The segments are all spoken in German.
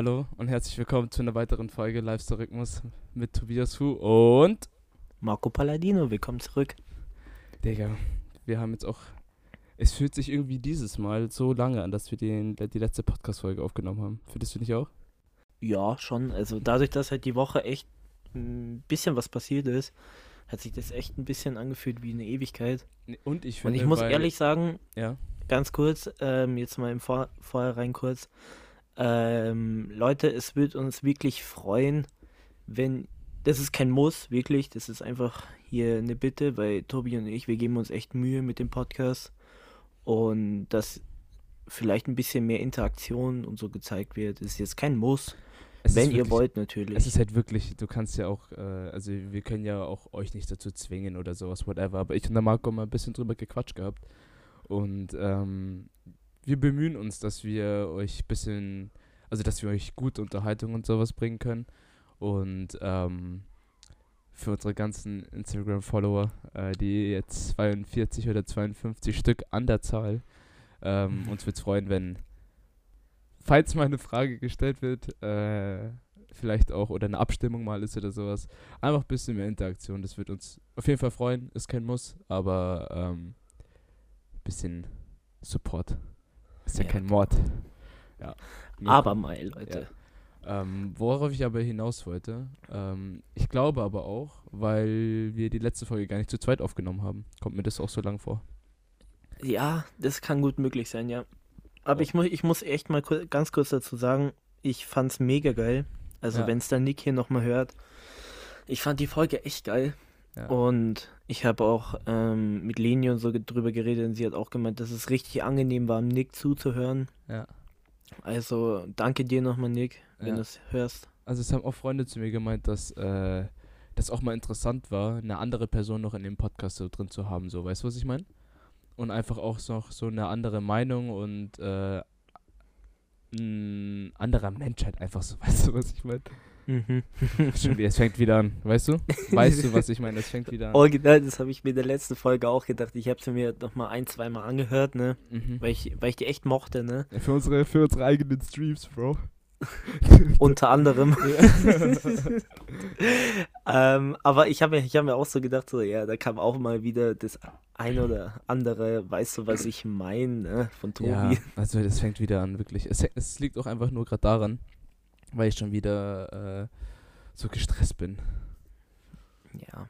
hallo und herzlich willkommen zu einer weiteren Folge Lifestyle Rhythmus mit Tobias Hu und Marco Palladino, willkommen zurück. Digga, wir haben jetzt auch. Es fühlt sich irgendwie dieses Mal so lange an, dass wir den, die letzte Podcast-Folge aufgenommen haben. Findest du nicht auch? Ja, schon. Also dadurch, dass halt die Woche echt ein bisschen was passiert ist, hat sich das echt ein bisschen angefühlt wie eine Ewigkeit. Und ich finde. Und ich muss ehrlich sagen, ja. ganz kurz, ähm, jetzt mal im Vor Vorhinein kurz. Ähm, Leute, es wird uns wirklich freuen, wenn. Das ist kein Muss, wirklich. Das ist einfach hier eine Bitte, weil Tobi und ich, wir geben uns echt Mühe mit dem Podcast. Und dass vielleicht ein bisschen mehr Interaktion und so gezeigt wird, ist jetzt kein Muss. Es wenn wirklich, ihr wollt, natürlich. Es ist halt wirklich, du kannst ja auch, äh, also wir können ja auch euch nicht dazu zwingen oder sowas, whatever. Aber ich und der Marco mal ein bisschen drüber gequatscht gehabt. Und ähm, wir bemühen uns, dass wir euch ein bisschen, also dass wir euch gute Unterhaltung und sowas bringen können. Und ähm, für unsere ganzen Instagram-Follower, äh, die jetzt 42 oder 52 Stück an der Zahl, ähm, uns würde es freuen, wenn, falls mal eine Frage gestellt wird, äh, vielleicht auch oder eine Abstimmung mal ist oder sowas, einfach ein bisschen mehr Interaktion. Das wird uns auf jeden Fall freuen. Ist kein Muss, aber ähm, bisschen Support. Ist ja, ja. kein Mord. Ja. Aber mal, Leute. Ja. Ähm, worauf ich aber hinaus wollte, ähm, ich glaube aber auch, weil wir die letzte Folge gar nicht zu zweit aufgenommen haben, kommt mir das auch so lang vor. Ja, das kann gut möglich sein, ja. Aber oh. ich, mu ich muss echt mal kur ganz kurz dazu sagen, ich fand's mega geil. Also ja. wenn es dann Nick hier nochmal hört, ich fand die Folge echt geil. Ja. Und ich habe auch ähm, mit Leni und so drüber geredet und sie hat auch gemeint, dass es richtig angenehm war, Nick zuzuhören. Ja. Also danke dir nochmal, Nick, wenn ja. du es hörst. Also es haben auch Freunde zu mir gemeint, dass äh, das auch mal interessant war, eine andere Person noch in dem Podcast so drin zu haben, so, weißt du, was ich meine? Und einfach auch noch so eine andere Meinung und äh, ein anderer Mensch halt einfach so, weißt du, was ich meine? Mhm. Es fängt wieder an, weißt du? Weißt du, was ich meine? Es fängt wieder an. Original, das habe ich mir in der letzten Folge auch gedacht. Ich habe es mir noch mal ein, zwei Mal angehört, ne? Mhm. Weil, ich, weil ich die echt mochte, ne? Ja, für, unsere, für unsere eigenen Streams, Bro. Unter anderem. ähm, aber ich habe ich hab mir auch so gedacht, so, ja, da kam auch mal wieder das ein oder andere, weißt du, was ich meine, ne? Von Tobi. Ja, also das fängt wieder an, wirklich. Es, es liegt auch einfach nur gerade daran, weil ich schon wieder äh, so gestresst bin. Ja.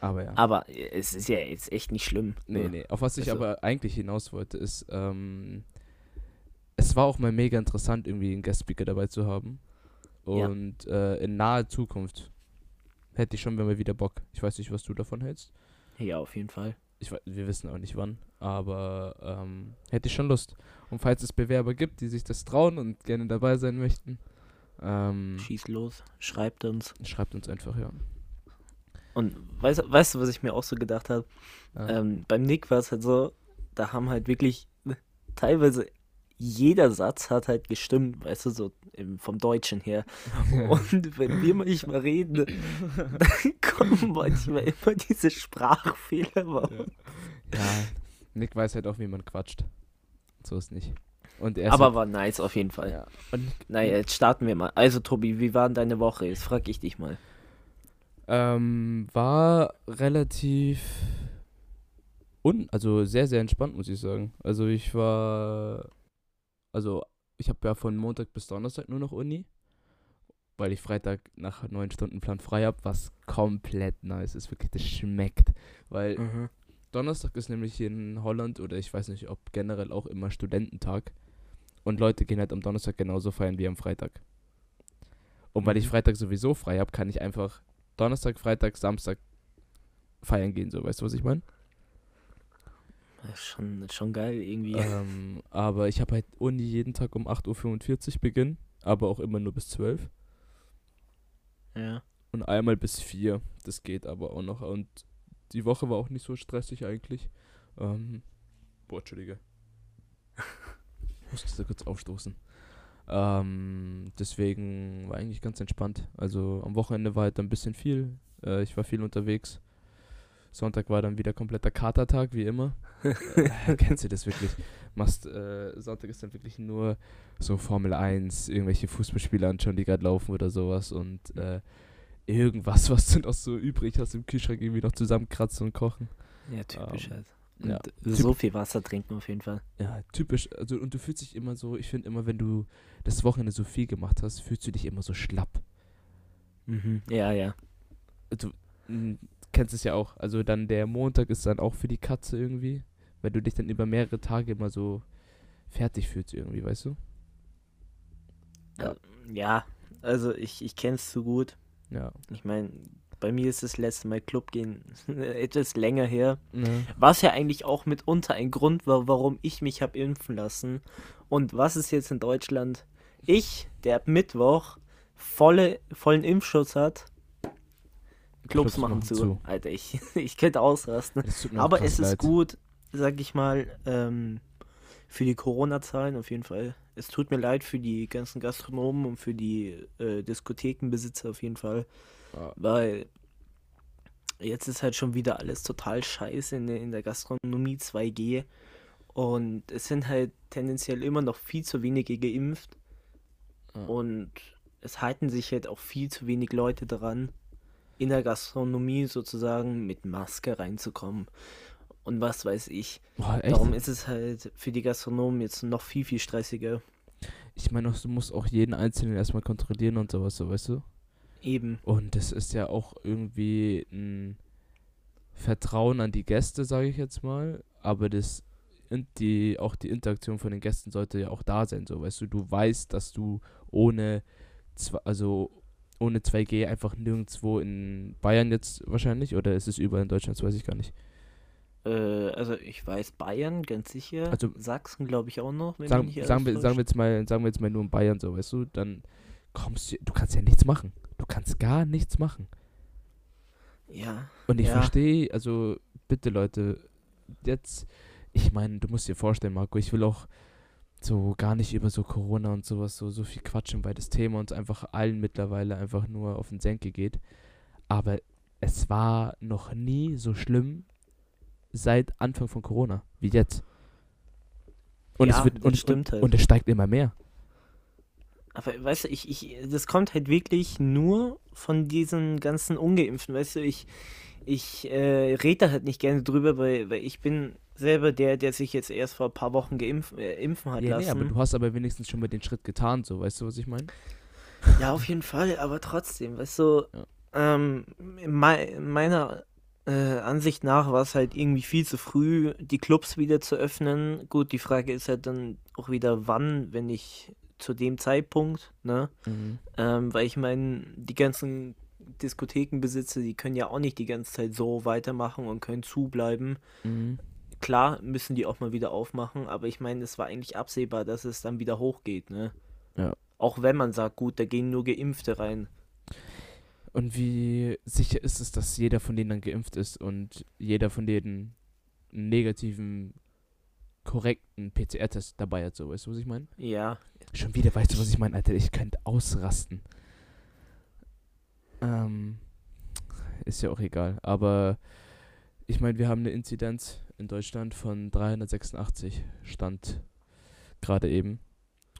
Aber ja. Aber es ist ja jetzt echt nicht schlimm. Nee, nee. Auf was ich also. aber eigentlich hinaus wollte, ist, ähm, es war auch mal mega interessant, irgendwie einen Guest-Speaker dabei zu haben. Und ja. äh, in naher Zukunft hätte ich schon mal wieder Bock. Ich weiß nicht, was du davon hältst. Ja, auf jeden Fall. Ich, wir wissen auch nicht wann, aber ähm, hätte ich schon Lust. Und falls es Bewerber gibt, die sich das trauen und gerne dabei sein möchten, ähm, Schieß los, schreibt uns. Schreibt uns einfach, ja. Und weißt, weißt du, was ich mir auch so gedacht habe? Ja. Ähm, beim Nick war es halt so, da haben halt wirklich teilweise jeder Satz hat halt gestimmt, weißt du, so im, vom Deutschen her. Und wenn wir manchmal reden, dann kommen manchmal immer diese Sprachfehler. Ja. ja, Nick weiß halt auch, wie man quatscht. So ist nicht. Aber halt war nice auf jeden Fall. Ja. Und naja, jetzt starten wir mal. Also Tobi, wie war denn deine Woche? Jetzt frag ich dich mal. Ähm, war relativ un also sehr, sehr entspannt, muss ich sagen. Also ich war, also ich habe ja von Montag bis Donnerstag nur noch Uni, weil ich Freitag nach neun Stunden Plan frei habe, was komplett nice ist. Wirklich, das schmeckt. Weil mhm. Donnerstag ist nämlich hier in Holland oder ich weiß nicht, ob generell auch immer Studententag. Und Leute gehen halt am Donnerstag genauso feiern wie am Freitag. Und weil ich mhm. Freitag sowieso frei habe, kann ich einfach Donnerstag, Freitag, Samstag feiern gehen, so weißt du, was ich meine? Das ist schon, schon geil irgendwie. Ähm, aber ich habe halt Uni jeden Tag um 8.45 Uhr beginnen, aber auch immer nur bis 12. Ja. Und einmal bis 4. Das geht aber auch noch. Und die Woche war auch nicht so stressig eigentlich. Ähm, boah, Entschuldige. Musste da kurz aufstoßen. Ähm, deswegen war eigentlich ganz entspannt. Also am Wochenende war halt ein bisschen viel. Äh, ich war viel unterwegs. Sonntag war dann wieder kompletter Katertag, wie immer. äh, kennst du das wirklich? Machst, äh, Sonntag ist dann wirklich nur so Formel 1, irgendwelche Fußballspiele anschauen, die gerade laufen oder sowas und äh, irgendwas, was du noch so übrig hast im Kühlschrank, irgendwie noch zusammenkratzen und kochen. Ja, typisch Ähm, halt. Ja. Und so viel Wasser trinken auf jeden Fall. Ja, typisch. Also, und du fühlst dich immer so, ich finde immer, wenn du das Wochenende so viel gemacht hast, fühlst du dich immer so schlapp. Mhm. Ja, ja. Du m, kennst es ja auch. Also, dann der Montag ist dann auch für die Katze irgendwie, weil du dich dann über mehrere Tage immer so fertig fühlst irgendwie, weißt du? Ja. Äh, Ja, also ich, ich kenne es zu gut. Ja. Ich meine, bei mir ist das letzte Mal Club gehen etwas länger her. Ne? Was ja eigentlich auch mitunter ein Grund war, warum ich mich habe impfen lassen. Und was ist jetzt in Deutschland? Ich, der ab Mittwoch volle, vollen Impfschutz hat, Clubs, machen zu. Alter, ich, ich könnte ausrasten. Aber es ist leid. gut, sag ich mal, ähm, für die Corona-Zahlen auf jeden Fall. Es tut mir leid für die ganzen Gastronomen und für die äh, Diskothekenbesitzer auf jeden Fall, Ja. weil jetzt ist halt schon wieder alles total scheiße in der, in der Gastronomie 2G und es sind halt tendenziell immer noch viel zu wenige geimpft Ja. und es halten sich halt auch viel zu wenig Leute daran, in der Gastronomie sozusagen mit Maske reinzukommen. Und was weiß ich. Boah? Darum ist es halt für die Gastronomen jetzt noch viel, viel stressiger. Ich meine, du musst auch jeden Einzelnen erstmal kontrollieren und sowas, so, weißt du? Eben. Und das ist ja auch irgendwie ein Vertrauen an die Gäste, sage ich jetzt mal. Aber das die, auch die Interaktion von den Gästen sollte ja auch da sein, so weißt du. Du weißt, dass du ohne also ohne 2G einfach nirgendwo in Bayern jetzt wahrscheinlich oder ist es überall in Deutschland, das weiß ich gar nicht. Äh, also ich weiß Bayern, ganz sicher. Also- Sachsen glaube ich auch noch, wenn Sagen, sagen, wir, sagen wir jetzt mal, sagen wir jetzt mal nur in Bayern so, weißt du, dann kommst du, du kannst ja nichts machen. Du kannst gar nichts machen. Ja. Und ich Ja. verstehe, also bitte Leute, jetzt, ich meine, du musst dir vorstellen, Marco, ich will auch so gar nicht über so Corona und sowas so, so viel quatschen, weil das Thema uns einfach allen mittlerweile einfach nur auf den Senke geht. Aber es war noch nie so schlimm seit Anfang von Corona wie jetzt. Und Ja, es wird und, stimmt und, halt. und es steigt immer mehr. Aber weißt du, ich, ich, das kommt halt wirklich nur von diesen ganzen Ungeimpften. Weißt du, ich, ich äh, rede da halt nicht gerne drüber, weil, weil ich bin selber der, der sich jetzt erst vor ein paar Wochen geimpf, äh, impfen hat Ja, nee, lassen. aber du hast aber wenigstens schon mal den Schritt getan, so, weißt du, was ich meine? Ja, auf jeden Fall, aber trotzdem, weißt du, Ja. ähm, mei- meiner äh, Ansicht nach war es halt irgendwie viel zu früh, die Clubs wieder zu öffnen. Gut, die Frage ist halt dann auch wieder, wann, wenn nicht zu dem Zeitpunkt, ne? Mhm. Ähm, weil ich meine, die ganzen Diskothekenbesitzer, die können ja auch nicht die ganze Zeit so weitermachen und können zubleiben. Mhm. Klar müssen die auch mal wieder aufmachen, aber ich meine, es war eigentlich absehbar, dass es dann wieder hochgeht, ne? Ja. Auch wenn man sagt, gut, da gehen nur Geimpfte rein. Und wie sicher ist es, dass jeder von denen dann geimpft ist und jeder von denen einen negativen, korrekten PCR-Test dabei hat, so weißt du, was ich meine? Ja, Schon wieder, weißt du, was ich meine, Alter? Ich könnte ausrasten. Ähm, ist ja auch egal. Aber ich meine, wir haben eine Inzidenz in Deutschland von 386, Stand gerade eben.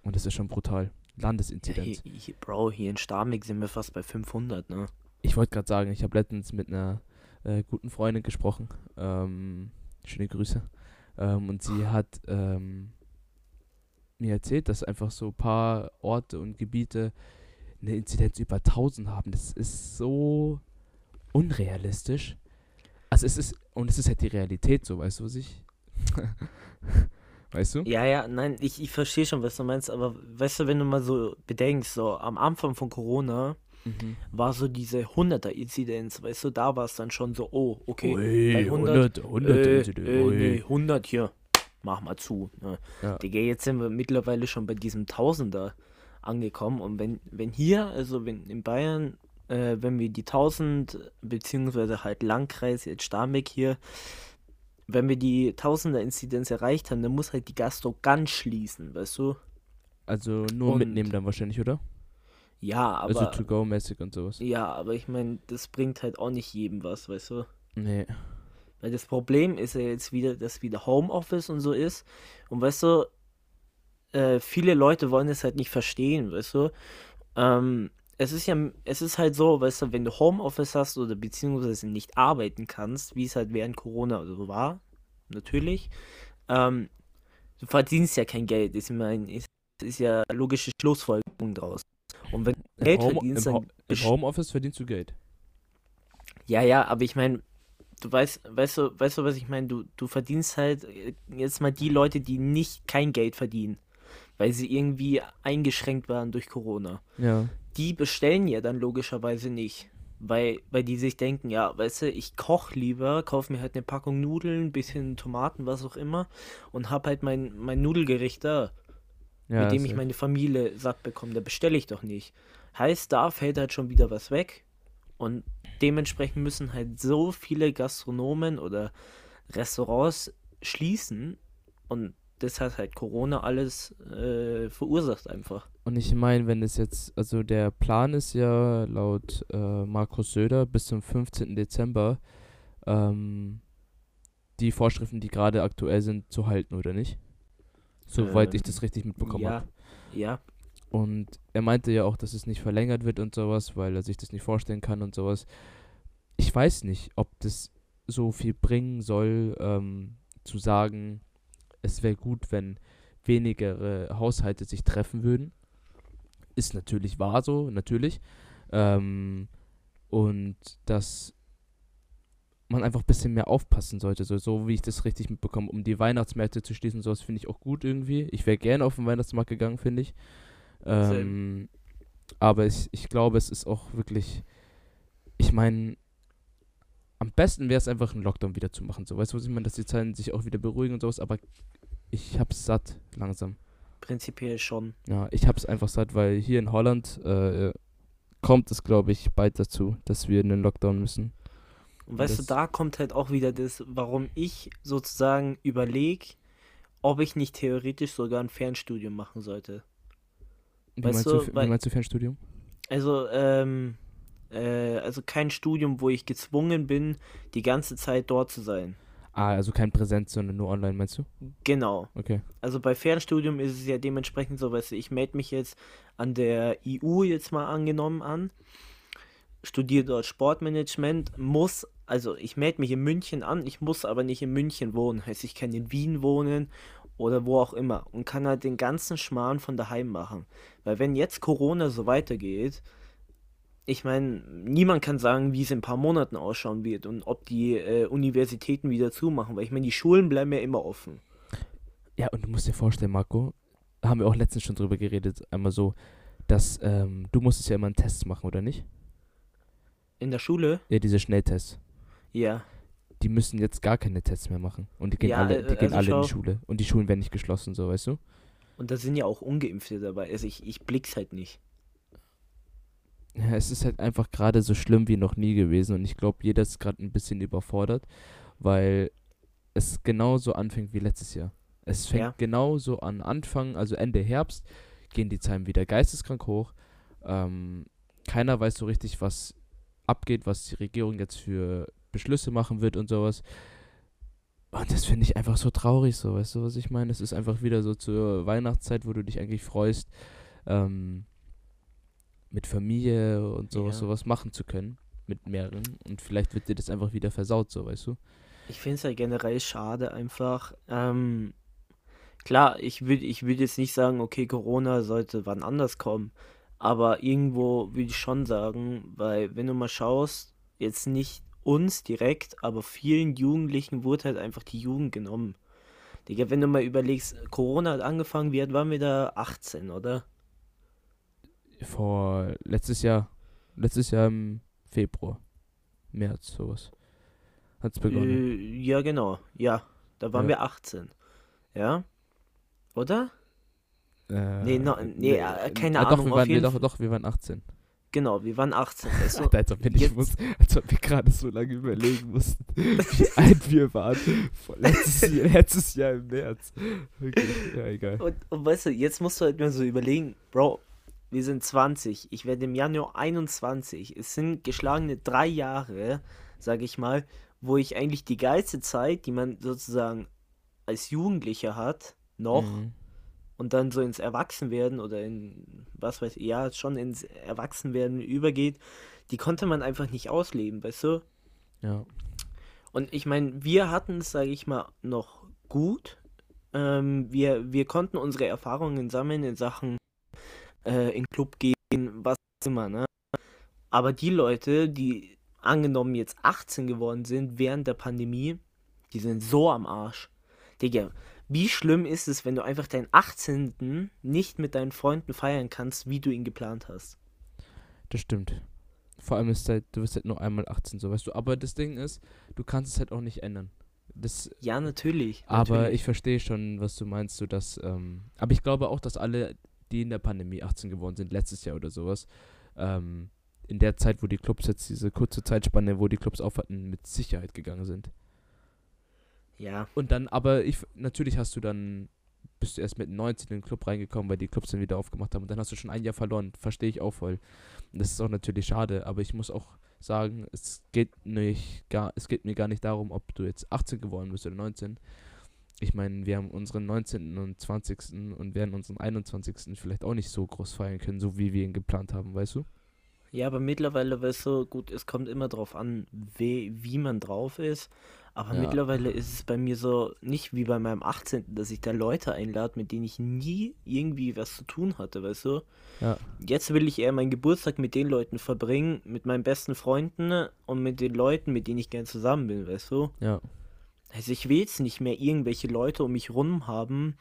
Und das ist schon brutal. ja Landesinzidenz. hier, hier, Bro, hier in Starmig sind wir fast bei 500, ne? Ich wollte gerade sagen, ich habe letztens mit einer äh, guten Freundin gesprochen. Ähm, schöne Grüße. Ähm, und sie hat ähm, mir erzählt, dass einfach so ein paar Orte und Gebiete eine Inzidenz über 1000 haben. Das ist so unrealistisch. Also es ist, und es ist halt die Realität so, weißt du, was ich... weißt du? Ja, ja, nein, ich, ich verstehe schon, was du meinst, aber weißt du, wenn du mal so bedenkst, so am Anfang von Corona Mhm. war so diese 100er-Inzidenz, weißt du, da war es dann schon so, oh, okay, Ui, bei 100, 100, 100 äh, äh, nee, 100 hier, mach mal zu. Ne? Ja. Digga, jetzt sind wir mittlerweile schon bei diesem Tausender angekommen und wenn, wenn hier, also wenn in Bayern, äh, wenn wir die 1000, beziehungsweise halt Landkreis, jetzt Starnberg hier, wenn wir die Tausender-Inzidenz erreicht haben, dann muss halt die Gastro ganz schließen, weißt du? Also nur Und- mitnehmen dann wahrscheinlich, oder? Ja, also aber, to-go-mäßig und sowas. ja, aber ich meine, das bringt halt auch nicht jedem was, weißt du? Nee. Weil das Problem ist ja jetzt wieder, dass wieder Homeoffice und so ist. Und weißt du, äh, viele Leute wollen es halt nicht verstehen, weißt du. Ähm, es ist ja, es ist halt so, weißt du, wenn du Homeoffice hast oder beziehungsweise nicht arbeiten kannst, wie es halt während Corona so war, natürlich, ähm, du verdienst ja kein Geld. Ich meine, es ist ja logische Schlussfolgerung draus. Und wenn du Geld Home, verdienst, im, dann. Im Homeoffice verdienst du Geld. Ja, ja, aber ich meine, du weißt, weißt du, weißt du, was ich meine? Du, du verdienst halt äh, jetzt mal die Leute, die nicht kein Geld verdienen, weil sie irgendwie eingeschränkt waren durch Corona. Ja. Die bestellen ja dann logischerweise nicht. Weil, weil die sich denken, ja, weißt du, ich koche lieber, kaufe mir halt eine Packung Nudeln, bisschen Tomaten, was auch immer, und hab halt mein, mein Nudelgericht da, ja mit dem ich meine Familie satt bekomme. Da bestelle ich doch nicht. Heißt, da fällt halt schon wieder was weg. Und dementsprechend müssen halt so viele Gastronomen oder Restaurants schließen. Und das hat halt Corona alles äh, verursacht einfach. Und ich meine, wenn es jetzt, also der Plan ist ja laut äh, Markus Söder bis zum 15. Dezember ähm, die Vorschriften, die gerade aktuell sind, zu halten, oder nicht? Soweit ich Ähm, das richtig mitbekommen ja, habe. ja, Und er meinte ja auch, dass es nicht verlängert wird und sowas, weil er sich das nicht vorstellen kann und sowas. Ich weiß nicht, ob das so viel bringen soll, ähm, zu sagen, es wäre gut, wenn weniger Haushalte sich treffen würden. Ist natürlich wahr so, natürlich. Ähm, und dass man einfach ein bisschen mehr aufpassen sollte, so, so wie ich das richtig mitbekomme, um die Weihnachtsmärkte zu schließen, sowas finde ich auch gut irgendwie. Ich wäre gerne auf den Weihnachtsmarkt gegangen, finde ich. Ähm, aber ich, ich glaube, es ist auch wirklich, ich meine, am besten wäre es einfach, einen Lockdown wieder zu machen. So, weißt du, was ich meine, dass die Zahlen sich auch wieder beruhigen und sowas, aber ich hab's satt, langsam. prinzipiell schon. Ja, ich hab's einfach satt, weil hier in Holland äh, kommt es, glaube ich, bald dazu, dass wir in den Lockdown müssen. Und weißt das- du, da kommt halt auch wieder das, warum ich sozusagen überlege, ob ich nicht theoretisch sogar ein Fernstudium machen sollte. Wie, Weißt meinst, du, du, wie weil- meinst du Fernstudium? Also, ähm, äh, also kein Studium, wo ich gezwungen bin, die ganze Zeit dort zu sein. Ah, also kein Präsenz, sondern nur online, meinst du? Genau. Okay. Also bei Fernstudium ist es ja dementsprechend so, weißt du, ich melde mich jetzt an der EU jetzt mal angenommen an, studiere dort Sportmanagement, muss, also ich melde mich in München an, ich muss aber nicht in München wohnen, heißt ich kann in Wien wohnen oder wo auch immer und kann halt den ganzen Schmarrn von daheim machen. Weil wenn jetzt Corona so weitergeht, ich meine, niemand kann sagen, wie es in ein paar Monaten ausschauen wird und ob die äh, Universitäten wieder zumachen, weil ich meine, die Schulen bleiben ja immer offen. Ja, und du musst dir vorstellen, Marco, haben wir auch letztens schon drüber geredet, einmal so, dass ähm, du musstest ja immer einen Test machen, oder nicht? In der Schule? Ja, diese Schnelltests. Ja. Die müssen jetzt gar keine Tests mehr machen. Und die gehen Ja, alle, äh, die gehen also alle in die Schule. Und die Schulen werden nicht geschlossen, so, weißt du? Und da sind ja auch Ungeimpfte dabei. Also ich, ich blick's halt nicht. Ja, es ist halt einfach gerade so schlimm wie noch nie gewesen. Und ich glaube, jeder ist gerade ein bisschen überfordert, weil es genauso anfängt wie letztes Jahr. Es fängt Ja. genauso an Anfang, also Ende Herbst, gehen die Zahlen wieder geisteskrank hoch. Ähm, keiner weiß so richtig, was abgeht, was die Regierung jetzt für Beschlüsse machen wird und sowas. Und das finde ich einfach so traurig, so, weißt du, was ich meine? Es ist einfach wieder so zur Weihnachtszeit, wo du dich eigentlich freust, ähm, mit Familie und sowas, Ja. sowas machen zu können, mit mehreren. Und vielleicht wird dir das einfach wieder versaut, so, weißt du? Ich finde es ja generell schade einfach. Ähm, klar, ich würde ich würd jetzt nicht sagen, okay, Corona sollte wann anders kommen. Aber irgendwo würde ich schon sagen, weil wenn du mal schaust, jetzt nicht uns direkt, aber vielen Jugendlichen wurde halt einfach die Jugend genommen. Digga, wenn du mal überlegst, Corona hat angefangen, wie alt waren wir da? 18, oder? Vor letztes Jahr, letztes Jahr im Februar, März, sowas. Hat's begonnen. Äh, ja, genau. Ja, da waren Ja. wir 18. Ja? Oder? Äh, nee, no- nee, äh, keine ah, Ahnung, Doch, wir auf waren, wir, doch, doch, wir waren 18. Genau, wir waren 18. Weißt du? Alter, als ob wir nicht wussten, als ob wir gerade so lange überlegen mussten, wie alt wir waren. Vor letztes, Jahr, letztes Jahr im März. Wirklich, ja, egal. Und, und weißt du, jetzt musst du halt mal so überlegen, Bro, wir sind 20, ich werde im Januar 21. Es sind geschlagene drei Jahre, sage ich mal, wo ich eigentlich die geilste Zeit, die man sozusagen als Jugendlicher hat, noch Mhm. Und dann so ins Erwachsenwerden oder in, was weiß ich, ja, schon ins Erwachsenwerden übergeht, die konnte man einfach nicht ausleben, weißt du? Ja. Und ich meine, wir hatten es, sage ich mal, noch gut. Ähm, wir, wir konnten unsere Erfahrungen sammeln in Sachen äh, in Club gehen, was immer, ne? Aber die Leute, die angenommen jetzt 18 geworden sind während der Pandemie, die sind so am Arsch. Digga, wie schlimm ist es, wenn du einfach deinen 18. nicht mit deinen Freunden feiern kannst, wie du ihn geplant hast? Das stimmt. Vor allem ist halt, du wirst halt nur einmal 18, so weißt du. Aber das Ding ist, du kannst es halt auch nicht ändern. Das, Ja, natürlich. aber natürlich. ich verstehe schon, was du meinst, so dass, ähm, aber ich glaube auch, dass alle, die in der Pandemie 18 geworden sind, letztes Jahr oder sowas, ähm, in der Zeit, wo die Clubs jetzt diese kurze Zeitspanne, wo die Clubs auf hatten, mit Sicherheit gegangen sind. Ja, Und dann, aber ich, natürlich hast du dann, bist du erst mit 19 in den Club reingekommen, weil die Clubs dann wieder aufgemacht haben und dann hast du schon ein Jahr verloren. Verstehe ich auch voll. Und das ist auch natürlich schade, aber ich muss auch sagen, es geht nicht gar, es geht mir gar nicht darum, ob du jetzt 18 geworden bist oder 19. Ich meine, wir haben unseren 19. und 20. und werden unseren 21. vielleicht auch nicht so groß feiern können, so wie wir ihn geplant haben, weißt du? Ja, aber mittlerweile, weißt du, gut, es kommt immer drauf an, wie, wie man drauf ist. Aber Ja. mittlerweile ist es bei mir so, nicht wie bei meinem 18., dass ich da Leute einlade, mit denen ich nie irgendwie was zu tun hatte, weißt du? Ja. Jetzt will ich eher meinen Geburtstag mit den Leuten verbringen, mit meinen besten Freunden und mit den Leuten, mit denen ich gern zusammen bin, weißt du? Ja. Also ich will jetzt nicht mehr irgendwelche Leute um mich rum haben,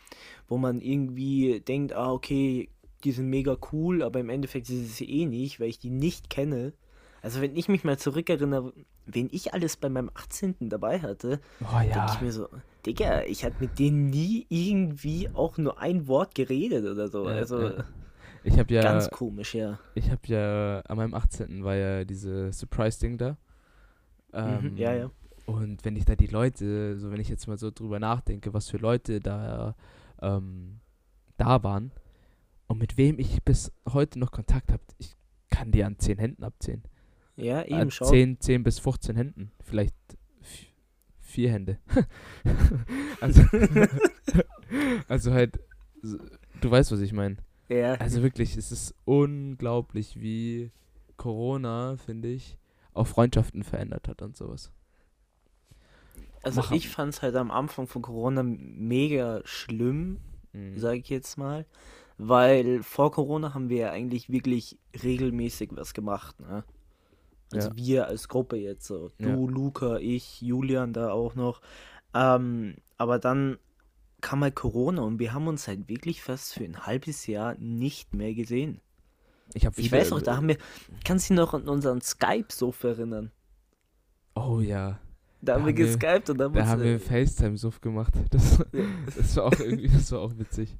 wo man irgendwie denkt, ah, okay, die sind mega cool, aber im Endeffekt ist es eh nicht, weil ich die nicht kenne. Also wenn ich mich mal zurückerinnere, wen ich alles bei meinem 18. dabei hatte, Oh denke ich mir so, Digga, ich hatte mit denen nie irgendwie auch nur ein Wort geredet oder so. Ja, also ja. Ich habe ja, ganz komisch, ja. ich habe ja, an meinem 18. war ja diese Surprise-Ding da. Ähm, Mhm, ja, ja. Und wenn ich da die Leute, so wenn ich jetzt mal so drüber nachdenke, was für Leute da, ähm, da waren und mit wem ich bis heute noch Kontakt habe, ich kann die an 10 Händen abzählen. Ja, Äh, eben, schau. 10, 10 bis 15 Händen, vielleicht vi- vier Hände. also, also halt, du weißt, was ich meine. Ja, Also wirklich, es ist unglaublich, wie Corona, finde ich, auch Freundschaften verändert hat und sowas. also mach- ich fand es halt am Anfang von Corona mega schlimm, Mhm. sage ich jetzt mal. Weil vor Corona haben wir ja eigentlich wirklich regelmäßig was gemacht, ne? Also Ja. wir als Gruppe jetzt so. Du, Ja. Luca, ich, Julian da auch noch. Ähm, aber dann kam halt Corona und wir haben uns halt wirklich fast für ein halbes Jahr nicht mehr gesehen. Ich, hab Ich weiß noch, da haben wir, kannst du dich noch an unseren Skype-Suff erinnern? Oh ja, Da, haben wir haben wir- geskypt und haben da haben wir äh, FaceTime-Suff gemacht. Das, das war auch irgendwie, das war auch witzig.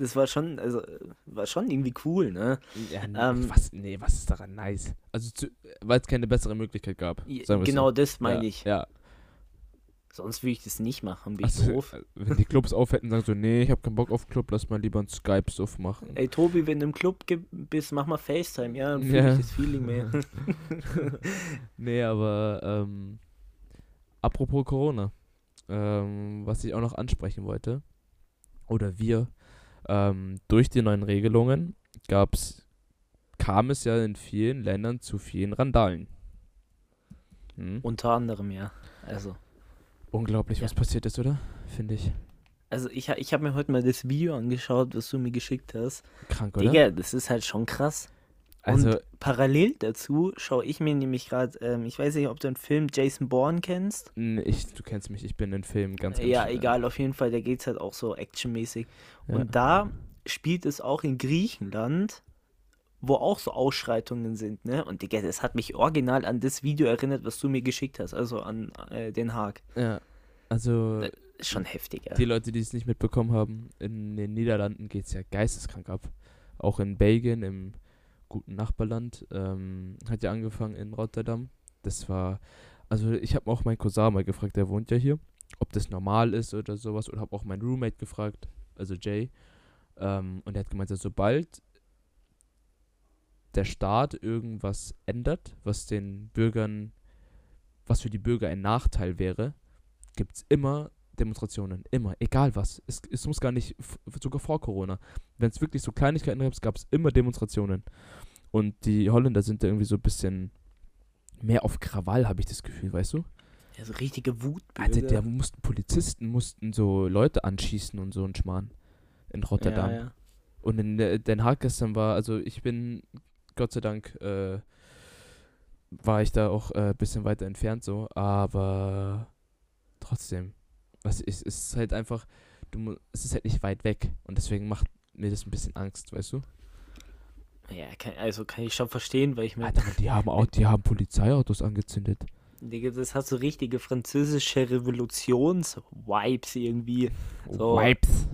Das war schon, also war schon irgendwie cool, ne? Ja, nee, Ähm, was, nee, was ist daran nice? Also, weil es keine bessere Möglichkeit gab. Genau so. das meine ja, ich. Ja, Sonst würde ich das nicht machen, bin ich also, doof. äh, wenn die Clubs auf hätten, sagen so, nee, ich hab keinen Bock auf Club, lass mal lieber einen Skype-Suff machen. Ey Tobi, wenn du im Club bist, mach mal FaceTime, ja, dann fühle Ja. ich das Feeling mehr. Nee, aber ähm, apropos Corona, ähm, was ich auch noch ansprechen wollte, oder wir, ähm, durch die neuen Regelungen gab's, kam es ja in vielen Ländern zu vielen Randalen. Hm? Unter anderem, ja. Also, Unglaublich, Ja. was passiert ist, oder? Finde ich. also ich, ich habe mir heute mal das Video angeschaut, was du mir geschickt hast. Krank, oder? Digga, das ist halt schon krass. Also, Und parallel dazu schaue ich mir nämlich gerade, ähm, ich weiß nicht, ob du den Film Jason Bourne kennst. ich, du kennst mich, ich bin in Filmen ganz, ganz ja, schnell. egal, auf jeden Fall, da geht es halt auch so actionmäßig. Ja. Und da spielt es auch in Griechenland, wo auch so Ausschreitungen sind, ne? Und Digga, das hat mich original an das Video erinnert, was du mir geschickt hast, also an äh, Den Haag. Ja, also, Äh, Ist schon heftig, ja. Die Leute, die es nicht mitbekommen haben, in den Niederlanden geht es ja geisteskrank ab. Auch in Belgien, im guten Nachbarland, ähm, hat ja angefangen in Rotterdam. Das war, also ich habe auch meinen Cousin mal gefragt, der wohnt ja hier, ob das normal ist oder sowas. Oder habe auch meinen Roommate gefragt, also Jay. Ähm, und er hat gemeint, dass sobald der Staat irgendwas ändert, was den Bürgern was für die Bürger ein Nachteil wäre, gibt es immer Demonstrationen. Immer. Egal was. Es, es muss gar nicht, sogar vor Corona. Wenn es wirklich so Kleinigkeiten gab, gab es immer Demonstrationen. Und die Holländer sind da irgendwie so ein bisschen mehr auf Krawall, habe ich das Gefühl, weißt du? Ja, so richtige Wut. Alter, der mussten Polizisten mussten so Leute anschießen und so ein Schmarrn. In Rotterdam. Ja, ja. Und in Den Haag gestern war, also ich bin Gott sei Dank äh, war ich da auch ein äh, bisschen weiter entfernt so, aber trotzdem, was ist, ist halt einfach, du, es ist halt nicht weit weg und deswegen macht mir das ein bisschen Angst, weißt du? Ja, kann, also kann ich schon verstehen, weil ich mir. Alter, die haben auch, die haben Polizeiautos angezündet. Digga, das hat so richtige französische Revolutions-Vibes irgendwie. So. Vibes.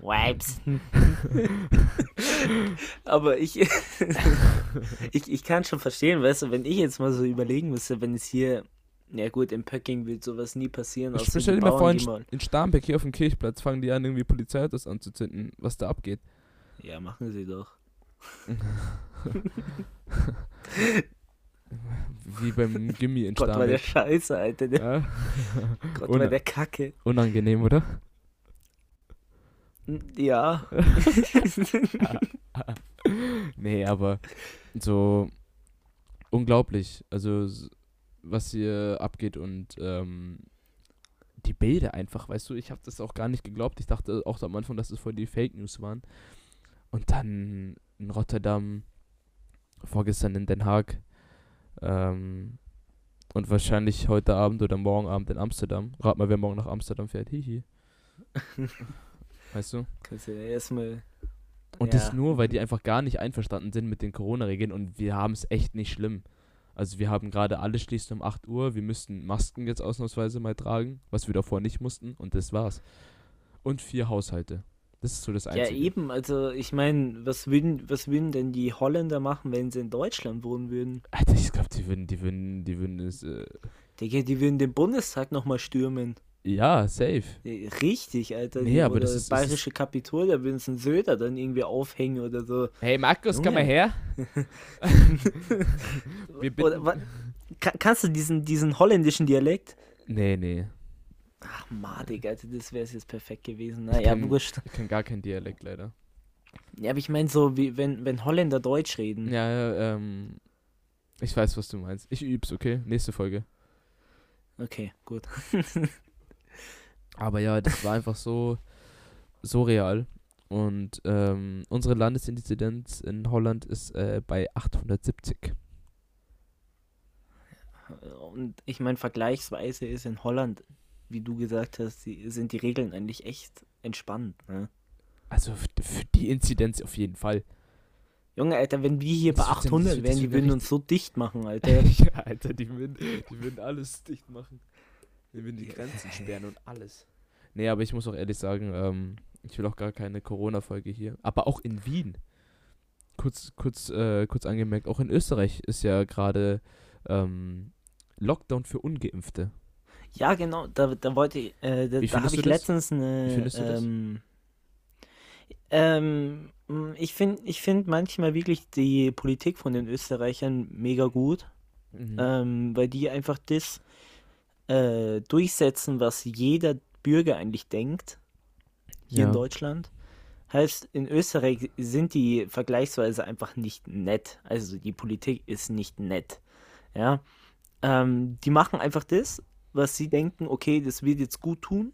Vibes. Aber ich, ich, ich kann schon verstehen, weißt du, wenn ich jetzt mal so überlegen müsste, wenn es hier, ja gut, in Pöcking wird sowas nie passieren. Ich stell dir mal vor, in, in Starnberg hier auf dem Kirchplatz fangen die an, irgendwie Polizeiautos anzuzünden, was da abgeht. Ja, machen sie doch. Wie beim Gimmi in Starnberg. Gott, war der Scheiße, Alter. Der ja. Gott, war der Kacke. Unangenehm, oder? Ja. nee, aber so unglaublich. Also, was hier abgeht und ähm, die Bilder einfach, weißt du, ich habe das auch gar nicht geglaubt. Ich dachte auch am Anfang, dass es voll die Fake News waren. Und dann in Rotterdam, vorgestern in Den Haag ähm, und wahrscheinlich heute Abend oder morgen Abend in Amsterdam. Rat mal, wer morgen nach Amsterdam fährt. Hihi. Weißt du? Kannst du ja erstmal. Und ja. das nur, weil die einfach gar nicht einverstanden sind mit den Corona-Regeln und wir haben es echt nicht schlimm. Also wir haben gerade alle schließen um 8 Uhr, wir müssten Masken jetzt ausnahmsweise mal tragen, was wir davor nicht mussten und das war's. Und vier Haushalte. Das ist so das Einzige. Ja, eben, also ich meine, was würden, was würden denn die Holländer machen, wenn sie in Deutschland wohnen würden? Alter, ich glaube, die würden, die würden, die würden es. Äh Digga, die würden den Bundestag nochmal stürmen. Ja, safe. Richtig, Alter. Nee, aber das ist. bayerische Kapitol, da würden sie einen Söder dann irgendwie aufhängen oder so. Hey Markus, Junge. komm mal her. oder, kann, kannst du diesen, diesen holländischen Dialekt? Nee, nee. Ach, madig, Alter, das wäre jetzt perfekt gewesen. Naja, wurscht. Ich kann gar keinen Dialekt leider. Ja, aber ich meine so, wie wenn, wenn Holländer Deutsch reden. Ja, ähm. Ich weiß, was du meinst. Ich üb's, okay? Nächste Folge. Okay, gut. Aber ja, das war einfach so, so real. Und ähm, unsere Landesinzidenz in Holland ist äh, bei 870. Und ich meine, vergleichsweise ist in Holland, wie du gesagt hast, die, sind die Regeln eigentlich echt entspannt. Ne? Also für die Inzidenz auf jeden Fall. Junge, Alter, wenn wir hier das bei 800 wären, die würden uns so dicht machen, Alter. ja, Alter, die würden, die würden alles dicht machen. Wir würden die Grenzen sperren und alles. Nee, aber ich muss auch ehrlich sagen, ähm, ich will auch gar keine Corona-Folge hier. Aber auch in Wien. Kurz, kurz, äh, kurz angemerkt, auch in Österreich ist ja gerade ähm, Lockdown für Ungeimpfte. Ja, genau, da, da wollte ich, äh, da, da habe ich letztens eine. Wie findest du das? Ähm, ähm, ich finde ich find manchmal wirklich die Politik von den Österreichern mega gut, mhm. ähm, weil die einfach das äh, durchsetzen, was jeder Bürger eigentlich denkt, hier ja. in Deutschland. Heißt, in Österreich sind die vergleichsweise einfach nicht nett. Also die Politik ist nicht nett. Ja. Ähm, die machen einfach das, was sie denken, okay, das wird jetzt gut tun.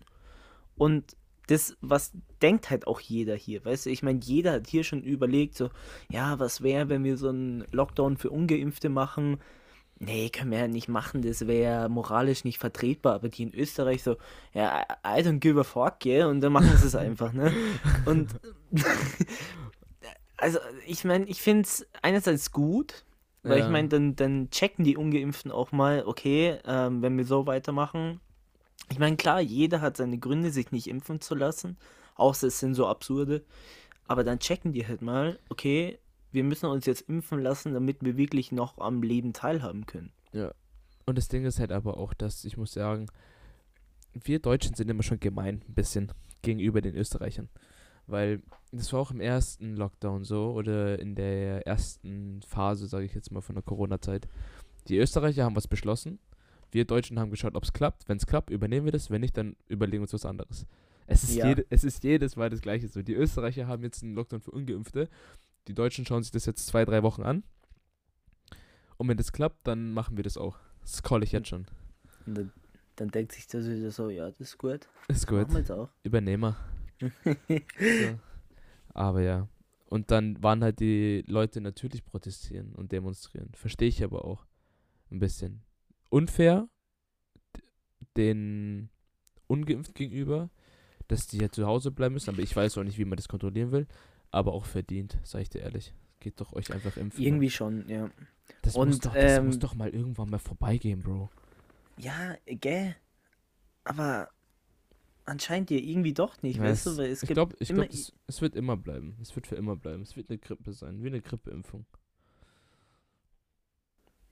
Und das, was denkt halt auch jeder hier, weißt du? Ich meine, jeder hat hier schon überlegt, so, ja, was wäre, wenn wir so einen Lockdown für Ungeimpfte machen? Nee, können wir ja nicht machen, das wäre moralisch nicht vertretbar, aber die in Österreich so, ja, I don't give a fuck, yeah, und dann machen sie es einfach, ne? Und also ich meine, ich finde es einerseits gut, weil ja. ich meine, dann, dann checken die Ungeimpften auch mal, okay, ähm, wenn wir so weitermachen. Ich meine, klar, jeder hat seine Gründe, sich nicht impfen zu lassen, außer es sind so absurde. Aber dann checken die halt mal, okay, wir müssen uns jetzt impfen lassen, damit wir wirklich noch am Leben teilhaben können. Ja. Und das Ding ist halt aber auch, dass ich muss sagen, wir Deutschen sind immer schon gemein, ein bisschen gegenüber den Österreichern. Weil das war auch im ersten Lockdown so oder in der ersten Phase, sage ich jetzt mal, von der Corona-Zeit. Die Österreicher haben was beschlossen. Wir Deutschen haben geschaut, ob es klappt. Wenn es klappt, übernehmen wir das. Wenn nicht, dann überlegen wir uns was anderes. Es ist, Ja. jede, es ist jedes Mal das Gleiche so. Die Österreicher haben jetzt einen Lockdown für Ungeimpfte. Die Deutschen schauen sich das jetzt zwei, drei Wochen an. Und wenn das klappt, dann machen wir das auch. Das call ich jetzt schon. Und dann, dann denkt sich das wieder so, ja, das ist gut. Ist gut. Übernehmer. So. Aber ja. Und dann waren halt die Leute natürlich protestieren und demonstrieren. Verstehe ich aber auch. Ein bisschen. Unfair den ungeimpft gegenüber, dass die ja zu Hause bleiben müssen. Aber ich weiß auch nicht, wie man das kontrollieren will. Aber auch verdient, sag ich dir ehrlich. Geht doch euch einfach impfen. Irgendwie schon, ja. das, muss und, doch, das muss ähm, doch mal irgendwann mal vorbeigehen, Bro. Ja, gell? Aber anscheinend ja irgendwie doch nicht, Ja, weißt es- du? Weil es ich glaube, glaub, es, es wird immer bleiben. Es wird für immer bleiben. Es wird eine Grippe sein, wie eine Grippeimpfung.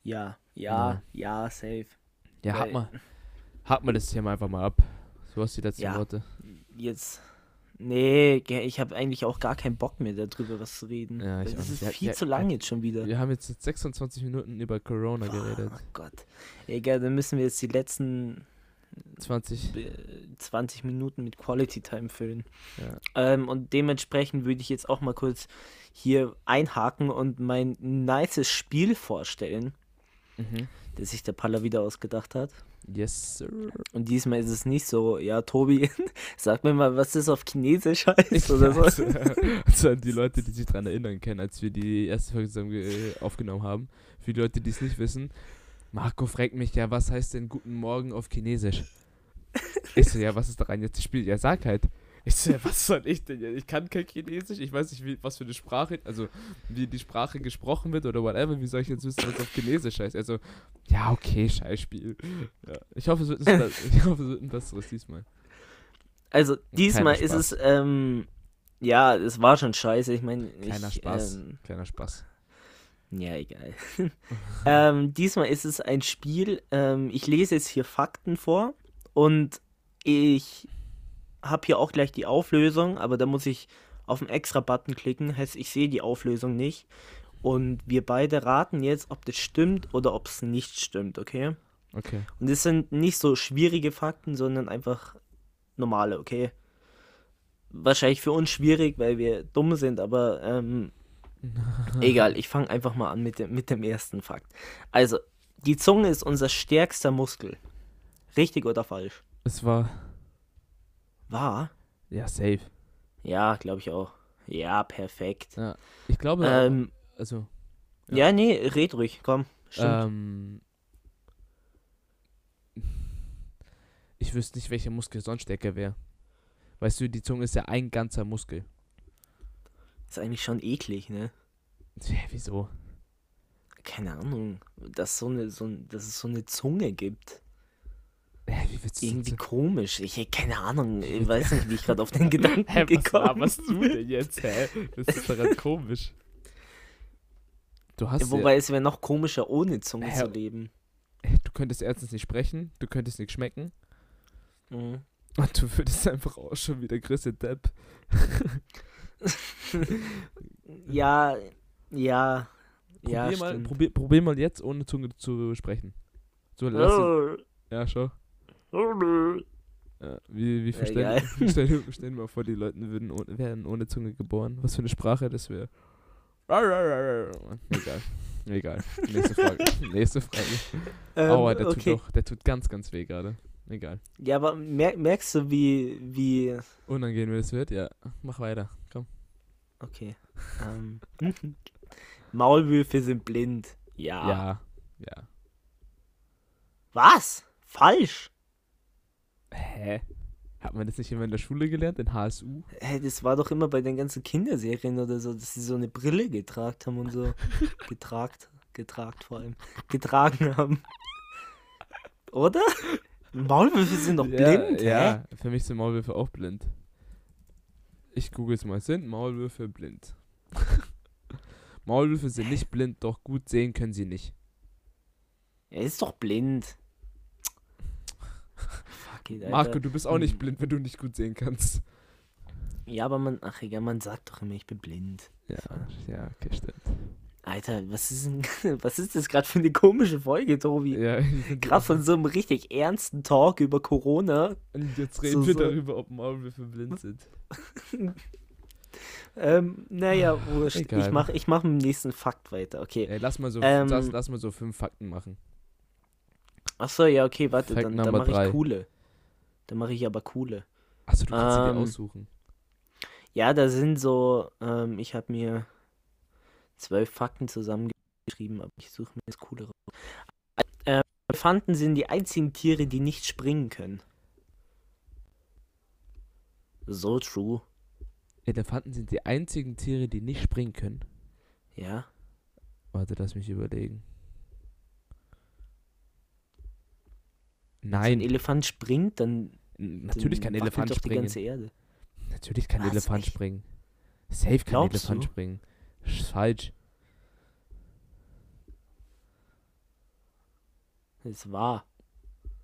Ja, ja, ja, safe. Ja, hat mal, hat mal das Thema einfach mal ab. Du hast die letzten Ja. Worte. Jetzt. Nee, ich habe eigentlich auch gar keinen Bock mehr darüber was zu reden. Ja, das ist Ja, viel ja, zu lang jetzt schon wieder. Wir haben jetzt 26 Minuten über Corona geredet. Oh Gott. Egal, dann müssen wir jetzt die letzten 20. äh, 20 Minuten mit Quality Time füllen. Ja. Ähm, und dementsprechend würde ich jetzt auch mal kurz hier einhaken und mein nices Spiel vorstellen, Mhm. das sich der Paller wieder ausgedacht hat. Yes, sir. Und diesmal ist es nicht so, ja, Tobi, sag mir mal, was das auf Chinesisch heißt oder so. Also, also die Leute, die sich daran erinnern können, als wir die erste Folge zusammen ge- aufgenommen haben. Für die Leute, die es nicht wissen. Marco fragt mich ja, was heißt denn Guten Morgen auf Chinesisch? Ich so, ja, was ist daran jetzt das Spiel? Ja, sag halt. Ich so, ja, was soll ich denn? Ich kann kein Chinesisch, ich weiß nicht, wie, was für eine Sprache, also wie die Sprache gesprochen wird oder whatever. Wie soll ich jetzt wissen, was auf Chinesisch heißt? Also, ja, okay, Scheißspiel. Ja, ich hoffe, es wird ein, ich hoffe, es wird ein besseres diesmal. Also, diesmal ist es, ähm, ja, es war schon scheiße. Ich meine, Kleiner ich, Spaß. Ähm, Kleiner Spaß. ja, egal. ähm, diesmal ist es ein Spiel. Ähm, ich lese jetzt hier Fakten vor und ich habe hier auch gleich die Auflösung, aber da muss ich auf den Extra-Button klicken. Heißt, ich sehe die Auflösung nicht. Und wir beide raten jetzt, ob das stimmt oder ob es nicht stimmt, okay? Okay. Und es sind nicht so schwierige Fakten, sondern einfach normale, okay? Wahrscheinlich für uns schwierig, weil wir dumm sind, aber ähm, egal, ich fange einfach mal an mit dem, mit dem ersten Fakt. Also, die Zunge ist unser stärkster Muskel. Richtig oder falsch? Es war, War? ja, safe. Ja, glaube ich auch. Ja, perfekt. Ja. Ich glaube, Ähm, also, ja. nee, red ruhig, komm. Stimmt. ähm, ich wüsste nicht, welcher Muskel sonst stärker wäre. Weißt du, die Zunge ist ja ein ganzer Muskel. ist eigentlich schon eklig, ne? Tja, wieso? Keine Ahnung, dass, so eine, so, dass es so eine Zunge gibt. Hä, wie willst du Irgendwie so- komisch. Ich keine Ahnung. Ich weiß nicht, wie ich gerade auf den Gedanken was gekommen laberst du denn jetzt, hä? Das ist daran komisch. Du hast Ja, wobei es wäre noch komischer, ohne Zunge Hä? zu leben. ja, du könntest erstens nicht sprechen, du könntest nicht schmecken Mhm. und du würdest einfach auch schon wieder Grüße Depp. Ja, ja, ja, Probier, mal, stimmt. probier, probier mal jetzt ohne Zunge zu sprechen. So, lass es, ja, schau. Ja, wie, wie Ja, verstehen, egal. stell, stell mal vor, die Leute würden ohne, wären ohne Zunge geboren. Was für eine Sprache das wäre. Egal. Egal. Nächste Frage. Nächste Frage. Ähm, Aua, der okay. tut doch, der tut ganz, ganz weh gerade. Egal. Ja, aber mer merkst du, wie, wie, Unangenehm, wie das wird? Ja, mach weiter. Komm. okay. Ähm, Maulwürfe sind blind. Ja. Ja. Ja. Was? Falsch. Hä? Hat man das nicht immer in der Schule gelernt, in HSU? Hä, das war doch immer bei den ganzen Kinderserien oder so, dass sie so eine Brille getragt haben und so. getragt, getragt vor allem. Getragen haben. Oder? Maulwürfe sind doch blind, hä? Ja, für mich sind Maulwürfe auch blind. Ich google es mal. Sind Maulwürfe blind? Maulwürfe sind nicht blind, doch gut sehen können sie nicht. Er ist doch blind. It, Alter. Marco, du bist auch nicht Hm. blind, wenn du nicht gut sehen kannst. Ja, aber man, ach egal, man sagt doch immer, ich bin blind. Ja, ja, okay, stimmt. Alter, was ist denn, was ist das gerade für eine komische Folge, Tobi? Ja, Gerade von so einem richtig ernsten Talk über Corona. Und jetzt reden So- wir so- darüber, ob Maulwürfe blind sind. Ähm, naja, wurscht. Egal. Ich mach, ich mach mit dem nächsten Fakt weiter, okay. Ey, lass mal so, Ähm, lass, lass mal so fünf Fakten machen. Achso, ja, okay, warte, Fact dann, dann mache ich coole. Dann mache ich aber coole. Achso, du kannst sie dir Ähm, aussuchen. Ja, da sind so, ähm, ich habe mir zwölf Fakten zusammengeschrieben, aber ich suche mir das coole raus. Äh, Elefanten sind die einzigen Tiere, die nicht springen können. So true. Elefanten sind die einzigen Tiere, die nicht springen können. Ja. Warte, lass mich überlegen. Wenn ein Nein, Elefant springt, dann, natürlich dann kann Elefant doch die springen. ganze Erde. Natürlich kann Was? Elefant Echt? springen. Safe kann Glaubst Elefant du? springen. Ist falsch. Das war.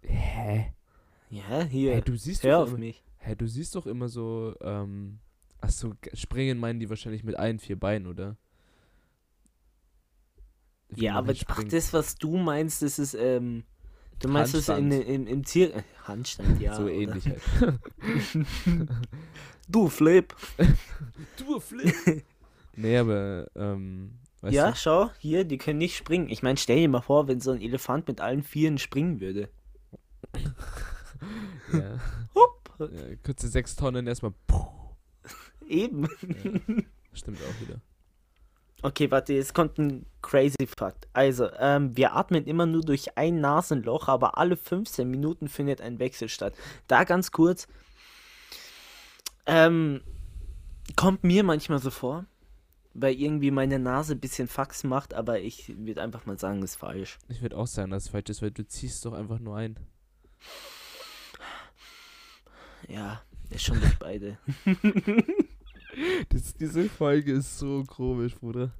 Hä? Ja, hier. Hä, du siehst Hör doch auf immer, mich. hä, du siehst doch immer so, ähm, achso, springen meinen die wahrscheinlich mit allen vier Beinen, oder? Wie Ja, aber halt ach, das, was du meinst, das ist, ähm, du meinst das in, im, äh, Handstand, ja. so ähnlich halt. Du, Flip. du Flip. nee, aber, ähm, weißt ja, du? schau, hier, die können nicht springen. Ich meine, stell dir mal vor, wenn so ein Elefant mit allen Vieren springen würde. Ja. Hup. ja. Kurze sechs Tonnen erstmal. Eben. Ja. Stimmt auch wieder. Okay, warte, jetzt kommt ein crazy Fact. Also, ähm, wir atmen immer nur durch ein Nasenloch, aber alle 15 Minuten findet ein Wechsel statt. Da ganz kurz. Ähm, kommt mir manchmal so vor, weil irgendwie meine Nase ein bisschen Fax macht, aber ich würde einfach mal sagen, ist falsch. Ich würde auch sagen, dass es falsch ist, weil du ziehst doch einfach nur ein. Ja, ist schon durch beide. Das, diese Folge ist so komisch, Bruder.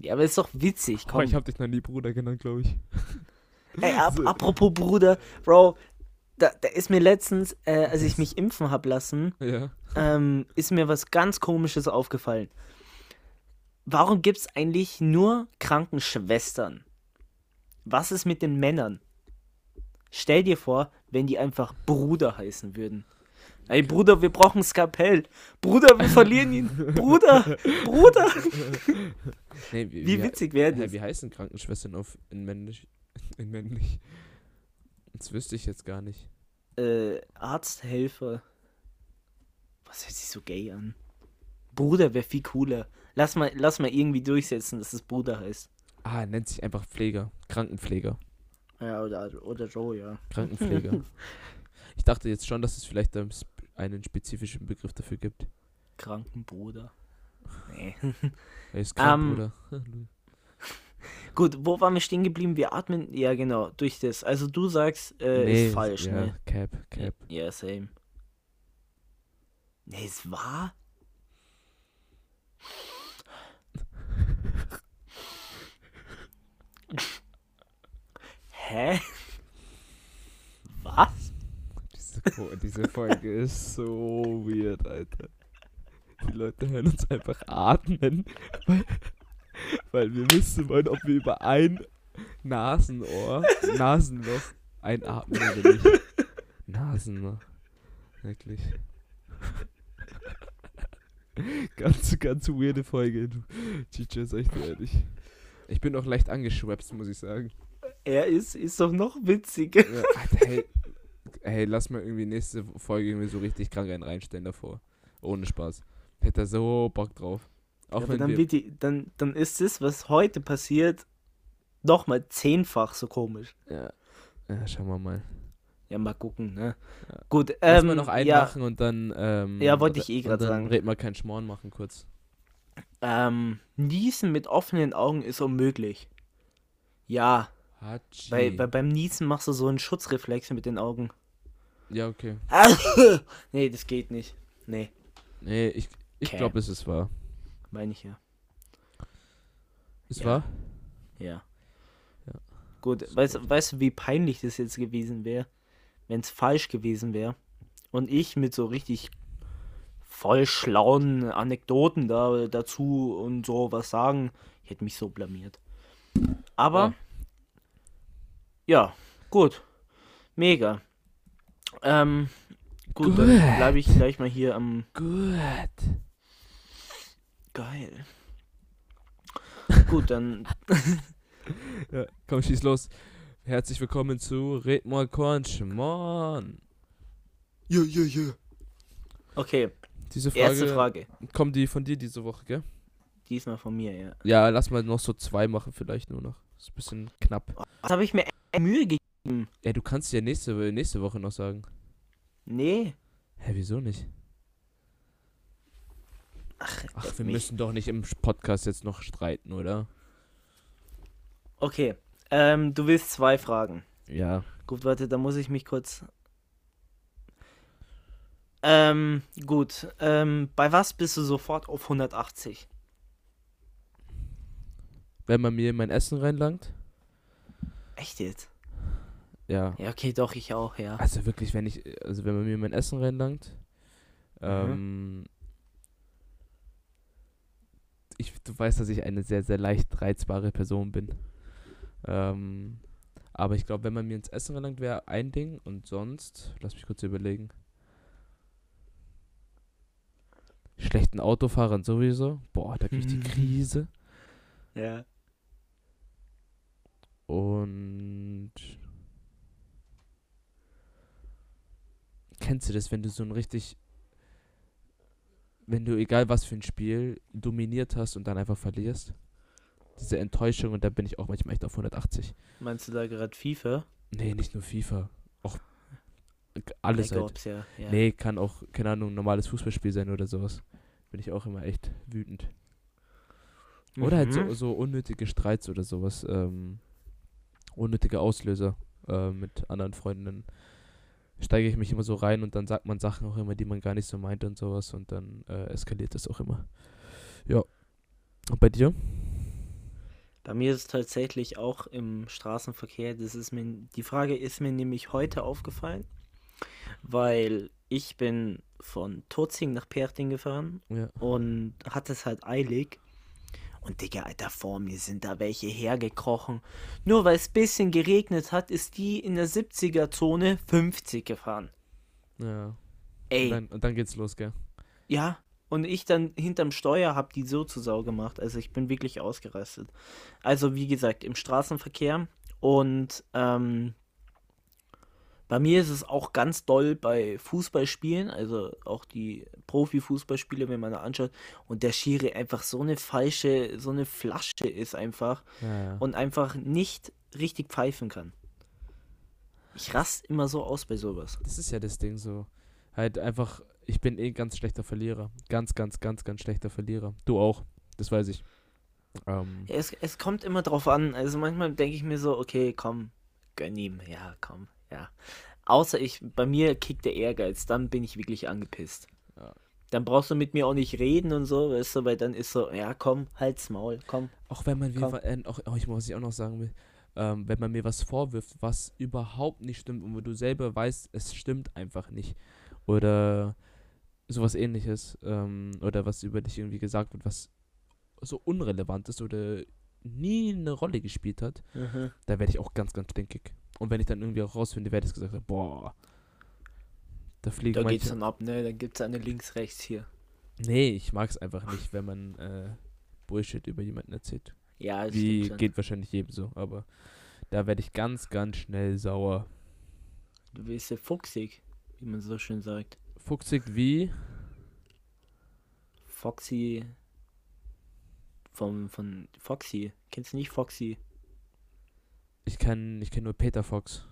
Ja, aber ist doch witzig, Oh, komm. ich habe dich noch nie Bruder genannt, glaube ich. Ey, ab, So. apropos Bruder, Bro, da, da ist mir letztens, äh, als ich mich impfen hab lassen, Ja. ähm, ist mir was ganz Komisches aufgefallen. Warum gibt es eigentlich nur Krankenschwestern? Was ist mit den Männern? Stell dir vor, wenn die einfach Bruder heißen würden. Ey, Bruder, wir brauchen Skalpell. Bruder, wir verlieren ihn. Bruder, Bruder. Nee, Wie witzig wäre das? wie heißen Krankenschwestern auf in männlich? In männlich. Das wüsste ich jetzt gar nicht. Äh, Arzthelfer. Was hört sich so gay an? Bruder wäre viel cooler. Lass mal, lass mal irgendwie durchsetzen, dass es Bruder heißt. Ah, er nennt sich einfach Pfleger. Krankenpfleger. Ja, oder, oder Joe, ja. Krankenpfleger. ich dachte jetzt schon, dass es vielleicht sp- einen spezifischen Begriff dafür gibt. Krankenbruder. Nee. Er ist krank, Ähm, Bruder. Gut, wo waren wir stehen geblieben? Wir atmen, ja genau, durch das. Also du sagst, äh, Nee, ist falsch, ja, ne? Cap, Cap. Ja, same. Nee, es war? Hä? Was? Diese, Folge ist so weird, Alter. Die Leute hören uns einfach atmen, weil, weil wir wissen wollen, ob wir über ein Nasenohr, Nasenloch einatmen oder nicht. Nasenloch. Wirklich. ganz, ganz weirde Folge, du. Chicha, sag ich dir ehrlich. Ich bin auch leicht angeschwepst, muss ich sagen. Er ist, ist doch noch witziger. Ja, Alter, hey, hey, lass mal irgendwie nächste Folge irgendwie so richtig krank einen reinstellen davor. Ohne Spaß. Hätte er so Bock drauf. Auch aber wenn dann, wir, wird die, dann, dann ist es, was heute passiert, nochmal zehnfach so komisch. ja, ja, schauen wir mal. Ja, mal gucken, ne? Ja. Gut, Lass ähm, mal noch einen ja, machen und dann, ähm, Ja, wollte ich eh dann sagen. Red mal keinen Schmoren machen kurz. ähm, Niesen mit offenen Augen ist unmöglich. Ja, Hatschi. bei, bei, beim Niesen machst du so einen Schutzreflex mit den Augen. Ja, okay. nee, das geht nicht. Nee, Nee, ich, ich Okay. glaube, es ist wahr. meine ich ja. Ist Ja. wahr? Ja. Ja. Gut, weißt, du- weißt du, wie peinlich das jetzt gewesen wäre, wenn es falsch gewesen wäre und ich mit so richtig voll schlauen Anekdoten da dazu und so was sagen. Ich hätte mich so blamiert. Aber, ja, gut. Mega. Ähm, gut, Gut. dann bleibe ich gleich mal hier am. Gut. Geil. Gut, dann. Ja, komm, schieß los. Herzlich willkommen zu Red mal Kornschmorn. Ja, ja, ja. Okay, Diese Frage, erste Frage. kommt die von dir diese Woche, gell? Diesmal von mir, ja. Ja, lass mal noch so zwei machen vielleicht nur noch. Ist ein bisschen knapp. Was habe ich mir echt Mühe gegeben? Ja, du kannst ja nächste, nächste Woche noch sagen. Nee. Hä, wieso nicht? Ach, Ach, wir mich. müssen doch nicht im Podcast jetzt noch streiten, oder? Okay, ähm, du willst zwei Fragen. Ja. Gut, warte, da muss ich mich kurz. Ähm, gut. Ähm, bei was bist du sofort auf 180? Wenn man mir mein Essen reinlangt? Echt jetzt? Ja. Ja, okay, doch, ich auch, ja. Also wirklich, wenn ich, also wenn man mir mein Essen reinlangt, Mhm. ähm, ich, du weißt, dass ich eine sehr, sehr leicht reizbare Person bin. Ähm, aber ich glaube, wenn man mir ins Essen reinlangt, wäre ein Ding und sonst, lass mich kurz überlegen. Schlechten Autofahrern sowieso. Boah, da krieg ich die. Krise. Ja. Und kennst du das, wenn du so ein richtig, wenn du egal was für ein Spiel dominiert hast und dann einfach verlierst? Diese Enttäuschung und da bin ich auch manchmal echt auf 180. Meinst du da gerade FIFA? Nee, nicht nur FIFA. Auch alles Black halt. Ops, ja. ja. Nee, kann auch, keine Ahnung, ein normales Fußballspiel sein oder sowas. Bin ich auch immer echt wütend. Oder halt so, Mhm. so unnötige Streits oder sowas. Ähm, unnötige Auslöser äh, mit anderen Freundinnen. Steige ich mich immer so rein und dann sagt man Sachen auch immer, die man gar nicht so meint und sowas und dann äh, eskaliert das auch immer. Ja. Und bei dir? Bei mir ist es tatsächlich auch im Straßenverkehr, das ist mir, die Frage ist mir nämlich heute aufgefallen, weil ich bin von Turzing nach Perting gefahren Ja. und hatte es halt eilig. Und Digga, Alter, vor mir sind da welche hergekrochen. Nur weil es bisschen geregnet hat, ist die in der 70er-Zone 50 gefahren. Ja. Und Ey, dann, und dann geht's los, gell? ja. Und ich dann hinterm Steuer hab die so zu Sau gemacht. Also ich bin wirklich ausgerastet. Also wie gesagt, im Straßenverkehr. Und ähm, bei mir ist es auch ganz doll bei Fußballspielen, also auch die Profifußballspiele, wenn man da anschaut, und der Schiri einfach so eine falsche, so eine Flasche ist einfach Ja, ja. und einfach nicht richtig pfeifen kann. Ich rast immer so aus bei sowas. Das ist ja das Ding so. Halt einfach, ich bin eh ein ganz schlechter Verlierer. Ganz, ganz, ganz, ganz schlechter Verlierer. Du auch. Das weiß ich. Ähm, Es, es kommt immer drauf an. Also manchmal denke ich mir so, okay, komm, gönn ihm. Ja, komm, ja. Außer ich, bei mir kickt der Ehrgeiz, dann bin ich wirklich angepisst. Ja. Dann brauchst du mit mir auch nicht reden und so, weißt du, weil dann ist so, ja, komm, halt's Maul, komm. Auch wenn man mir, äh, auch, auch ich muss ich auch noch sagen will, ähm, wenn man mir was vorwirft, was überhaupt nicht stimmt und wo du selber weißt, es stimmt einfach nicht. Oder sowas ähnliches. Ähm, oder was über dich irgendwie gesagt wird, was so unrelevant ist oder nie eine Rolle gespielt hat, da werde ich auch ganz, ganz stinkig. Und wenn ich dann irgendwie auch rausfinde, wer das gesagt boah, da fliegen Da geht's dann ab, ne? Dann gibt's eine links, rechts hier. Nee, ich mag es einfach nicht, wenn man äh, Bullshit über jemanden erzählt. Ja, das Wie geht wahrscheinlich jedem so, aber da werde ich ganz, ganz schnell sauer. Du bist ja fuchsig, wie man so schön sagt. Fuchsig wie? Foxy. Vom, von Foxy. Kennst du nicht Foxy? Ich kann, ich kenne nur Peter Fox.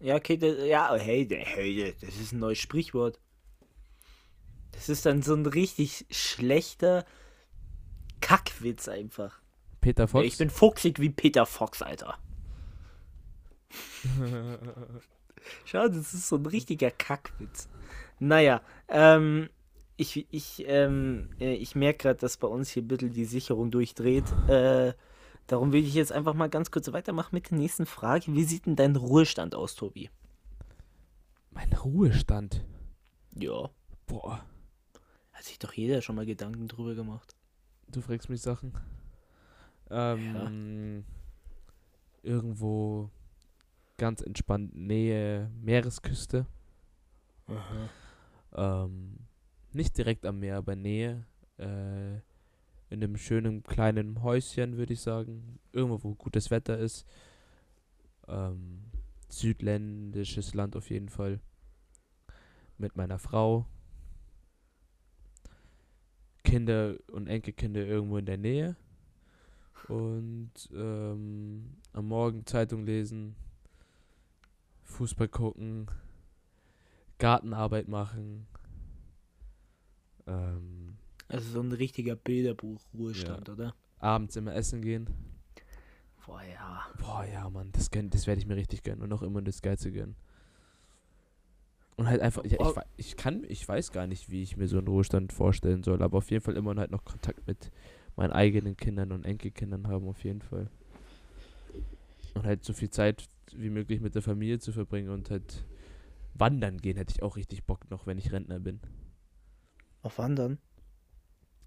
Ja, okay, das, ja, hey, hey, das ist ein neues Sprichwort. Das ist dann so ein richtig schlechter Kackwitz einfach. Peter Fox? ich bin fuchsig wie Peter Fox, Alter. Schau, das ist so ein richtiger Kackwitz. Naja, ähm, ich, ich, ähm, äh, ich merke gerade, dass bei uns hier ein bisschen die Sicherung durchdreht. Äh, darum will ich jetzt einfach mal ganz kurz weitermachen mit der nächsten Frage. Wie sieht denn dein Ruhestand aus, Tobi? mein Ruhestand. Ja. Boah. Hat sich doch jeder schon mal Gedanken drüber gemacht. du fragst mich Sachen. Ähm, ja. Irgendwo ganz entspannt Nähe Meeresküste. Ähm, nicht direkt am Meer, aber Nähe. Äh, in einem schönen kleinen Häuschen, würde ich sagen. Irgendwo, wo gutes Wetter ist. Ähm, südländisches Land auf jeden Fall. Mit meiner Frau. Kinder und Enkelkinder irgendwo in der Nähe. Und ähm, am Morgen Zeitung lesen, Fußball gucken, Gartenarbeit machen. Ähm, also so ein richtiger Bilderbuch-Ruhestand, ja. oder? Abends immer essen gehen. Boah, ja. Boah, ja, Mann, das, das werde ich mir richtig gönnen und auch immer das Geilste gönnen. Und halt einfach, ja, ich, ich kann, ich weiß gar nicht, wie ich mir so einen Ruhestand vorstellen soll, aber auf jeden Fall immer halt noch Kontakt mit meinen eigenen Kindern und Enkelkindern haben, auf jeden Fall. Und halt so viel Zeit wie möglich mit der Familie zu verbringen und halt wandern gehen hätte ich auch richtig Bock noch, wenn ich Rentner bin. Auf Wandern?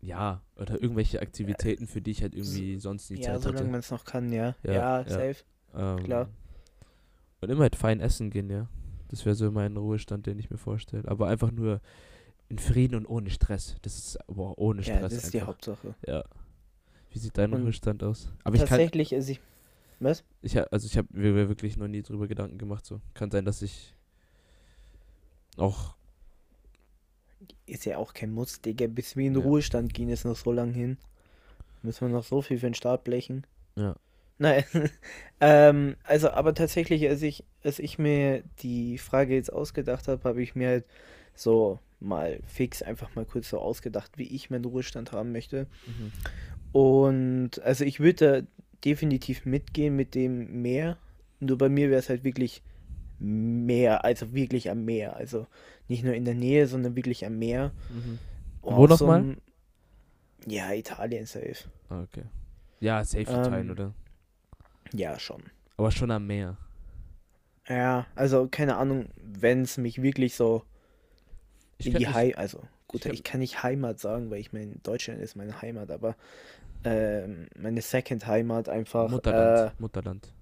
Ja, oder irgendwelche Aktivitäten, für die ich halt irgendwie sonst nicht ja, Zeit solange man es noch kann, ja. Ja, ja, ja. safe. Ähm, Klar. Und immer halt fein essen gehen, ja. Das wäre so mein Ruhestand, den ich mir vorstelle. Aber einfach nur in Frieden und ohne Stress. Das ist boah, ohne Stress. Ja, das ist einfach. die Hauptsache. Ja. Wie sieht dein und Ruhestand aus? Aber tatsächlich, ich kann, also ich. Was? Ich, also ich habe mir wirklich noch nie drüber Gedanken gemacht. So kann sein, dass ich auch ist ja auch kein Muss, Digga. Bis wir in den ja. Ruhestand gehen, ist noch so lang hin. Müssen wir noch so viel für den Start blechen. Ja. Nein. ähm, also, aber tatsächlich, als ich, als ich mir die Frage jetzt ausgedacht habe, habe ich mir halt so mal fix einfach mal kurz so ausgedacht, wie ich meinen Ruhestand haben möchte. Mhm. Und also ich würde da definitiv mitgehen mit dem Meer. Nur bei mir wäre es halt wirklich Meer, also wirklich am Meer. Also nicht nur in der Nähe, sondern wirklich am Meer. Mhm. Wo nochmal? So ja, Italien safe. Ah, okay. Ja, safe Italien, ähm, oder? Ja, schon. Aber schon am Meer. Ja, also keine Ahnung, wenn es mich wirklich so ich in die Heimat, also gut, ich, ich, kann nicht Heimat sagen, weil ich meine, Deutschland ist meine Heimat, aber ähm, meine Second Heimat einfach. Mutterland. Äh, Mutterland.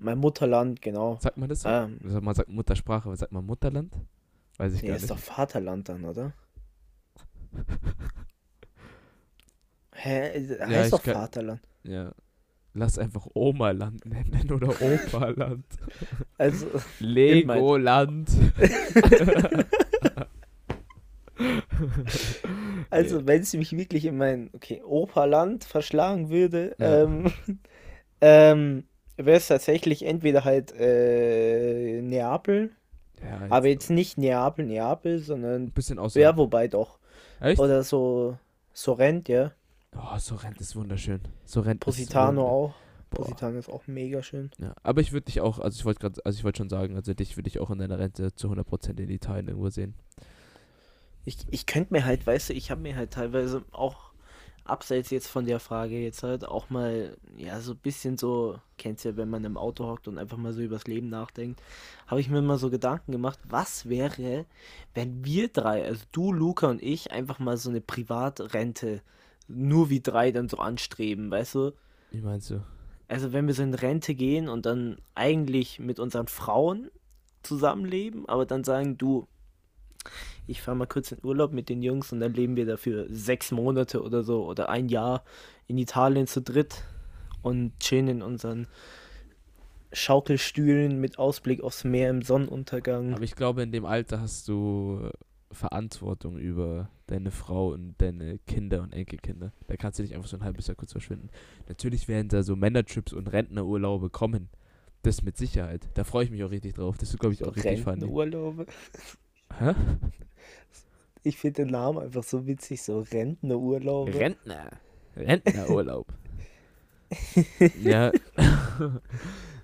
Mein Mutterland, genau. Sagt man das so? Ähm, also man sagt Muttersprache, aber sagt man Mutterland? Weiß ich nee, gar nicht. ist doch Vaterland dann, oder? Hä? Heißt ja, doch kann, Vaterland. Ja. Lass einfach Oma-Land nennen oder Opa-Land. Also. Legoland. also, wenn es mich wirklich in mein, okay, Opa-Land verschlagen würde, ja. ähm, ähm, wäre es tatsächlich entweder halt äh, Neapel, ja, jetzt aber jetzt nicht Neapel, Neapel, sondern ein bisschen außer. Ja, wobei doch. Echt? Oder so Sorrent, ja. Oh, Sorrent ist wunderschön. Sorrent Positano ist auch. Boah. Positano ist auch mega schön. Ja, aber ich würde dich auch, also ich wollte gerade, also ich wollte schon sagen, also dich würde ich auch in deiner Rente zu 100% in Italien irgendwo sehen. Ich, ich könnte mir halt, weißt du, ich habe mir halt teilweise auch abseits jetzt von der Frage jetzt halt auch mal, ja, so ein bisschen so, kennst ja, wenn man im Auto hockt und einfach mal so übers Leben nachdenkt, habe ich mir mal so Gedanken gemacht, was wäre, wenn wir drei, also du, Luca und ich, einfach mal so eine Privatrente nur wie drei dann so anstreben, weißt du? Wie meinst du? Also wenn wir so in Rente gehen und dann eigentlich mit unseren Frauen zusammenleben, aber dann sagen, du, ich fahre mal kurz in Urlaub mit den Jungs und dann leben wir dafür sechs Monate oder so oder ein Jahr in Italien zu dritt und chillen in unseren Schaukelstühlen mit Ausblick aufs Meer im Sonnenuntergang. Aber ich glaube, in dem Alter hast du Verantwortung über deine Frau und deine Kinder und Enkelkinder. Da kannst du nicht einfach so ein halbes Jahr kurz verschwinden. Natürlich werden da so Männertrips und Rentnerurlaube kommen. Das mit Sicherheit. Da freue ich mich auch richtig drauf. Das ist, glaube ich, auch richtig funny. Rentnerurlaube? Hä? Ich finde den Namen einfach so witzig, so Rentnerurlaub. Rentner. Rentnerurlaub. ja.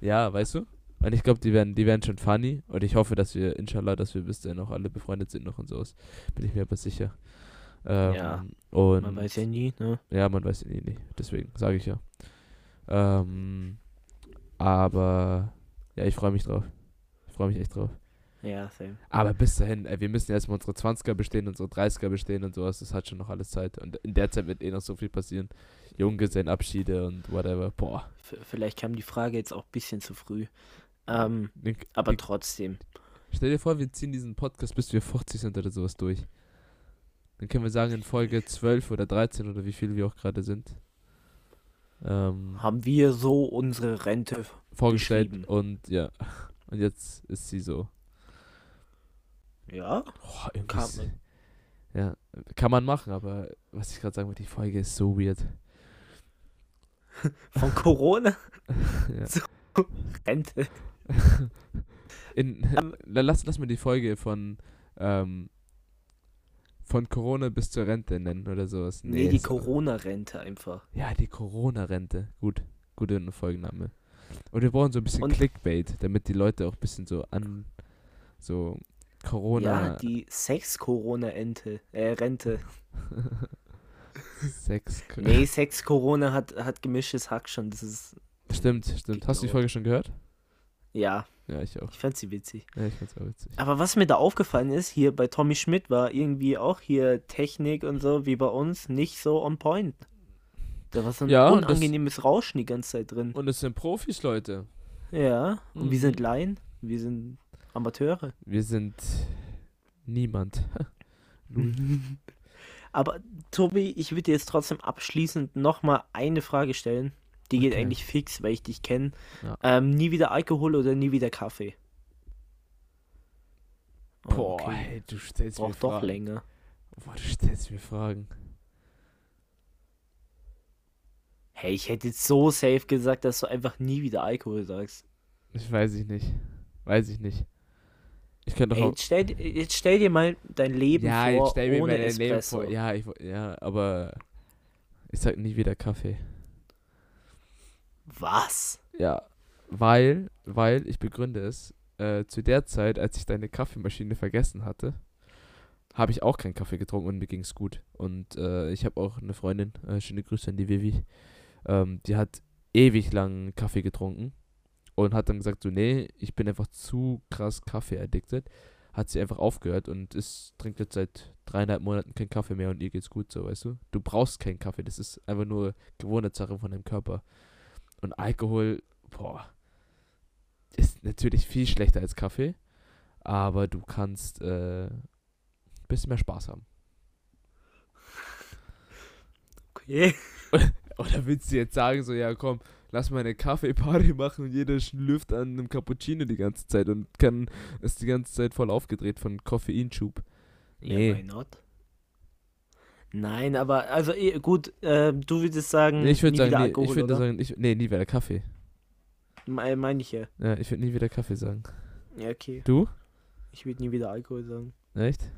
ja, weißt du? Und ich glaube, die werden, die werden schon funny. Und ich hoffe, dass wir, inshallah, dass wir bis dahin noch alle befreundet sind noch und so. Bin ich mir aber sicher. Ähm, ja. Und man weiß ja nie, ne? Ja, man weiß ja nie, nie. Deswegen sage ich ja. Ähm, aber ja, ich freue mich drauf. Ich freue mich echt drauf. Ja, same. Aber bis dahin, ey, wir müssen erstmal unsere 20er bestehen, unsere 30er bestehen und sowas. Das hat schon noch alles Zeit. Und in der Zeit wird eh noch so viel passieren. Junggesellenabschiede und whatever. Boah. V vielleicht kam die Frage jetzt auch ein bisschen zu früh. Ähm, Den- aber den- trotzdem. Stell dir vor, wir ziehen diesen Podcast, bis wir 40 sind oder sowas durch. Dann können wir sagen, in Folge 12 oder 13 oder wie viel wir auch gerade sind. Ähm, Haben wir so unsere Rente. vorgestellt und ja. Und jetzt ist sie so. Ja? Boah, irgendwie Kann man. Ja, kann man machen, aber was ich gerade sagen wollte, die Folge ist so weird. Von Corona? ja. Rente. In, Ähm, la- lass, lass mir die Folge von ähm, von Corona bis zur Rente nennen oder sowas. Nee, die ist- Corona-Rente einfach. Ja, die Corona-Rente. Gut, guter Folgenname. Und wir brauchen so ein bisschen Und- Clickbait, damit die Leute auch ein bisschen so an so Corona Ja, die Sex-Corona-Ente. Äh, Rente. Sex. Nee, Sex-Corona hat, hat gemischtes Hack schon. Das ist. Stimmt, stimmt. Hast du die Genau. Folge schon gehört? Ja, Ja, ich auch. ich fand sie witzig. Ja, ich fand's auch witzig. Aber was mir da aufgefallen ist, hier bei Tommy Schmidt war irgendwie auch hier Technik und so, wie bei uns, nicht so on point. Da war so ein Ja, und das- unangenehmes Rauschen die ganze Zeit drin. Und es sind Profis, Leute. Ja, und wir Mhm. sind Laien, wir sind Amateure. Wir sind niemand. Aber Tobi, ich würde dir jetzt trotzdem abschließend nochmal eine Frage stellen. Die geht Okay. eigentlich fix, weil ich dich kenne. Ja. Ähm, nie wieder Alkohol oder nie wieder Kaffee? Oh, Boah, okay. du stellst mir Braucht doch Fragen. länger. Boah, du stellst mir Fragen. Hey, ich hätte jetzt so safe gesagt, dass du einfach nie wieder Alkohol sagst. Ich weiß ich nicht. Weiß ich nicht. Ich könnte doch Ey, jetzt, stell, dir- jetzt stell dir mal dein Leben Ja, vor jetzt stell mir ohne mein Leben vor. Ja, ich, ja, aber ich sag nie wieder Kaffee. Was? Ja, weil, weil, ich begründe es, äh, zu der Zeit, als ich deine Kaffeemaschine vergessen hatte, habe ich auch keinen Kaffee getrunken und mir ging es gut. Und äh, ich habe auch eine Freundin, äh, schöne Grüße an die Vivi, ähm, die hat ewig lang Kaffee getrunken und hat dann gesagt, so, nee, ich bin einfach zu krass Kaffee addicted. Hat sie einfach aufgehört und ist, trinkt jetzt seit dreieinhalb Monaten keinen Kaffee mehr und ihr geht's gut, so, weißt du? Du brauchst keinen Kaffee, das ist einfach nur Gewohnheitssache von deinem Körper. Und Alkohol, boah, ist natürlich viel schlechter als Kaffee, aber du kannst äh, ein bisschen mehr Spaß haben. Okay. Oder willst du jetzt sagen, so, ja komm, lass mal eine Kaffeeparty machen und jeder schlürft an einem Cappuccino die ganze Zeit und kann, ist die ganze Zeit voll aufgedreht von Koffeinschub. Nee. Ja, why not? Nein, aber, also eh, gut, äh, du würdest sagen, Nee, ich würde sagen, nee, Alkohol, ich würde sagen, ich, nee, nie wieder Kaffee. Me- Meine ich ja. Ja, ich würde nie wieder Kaffee sagen. Ja, okay. Du? Ich würde nie wieder Alkohol sagen. Echt?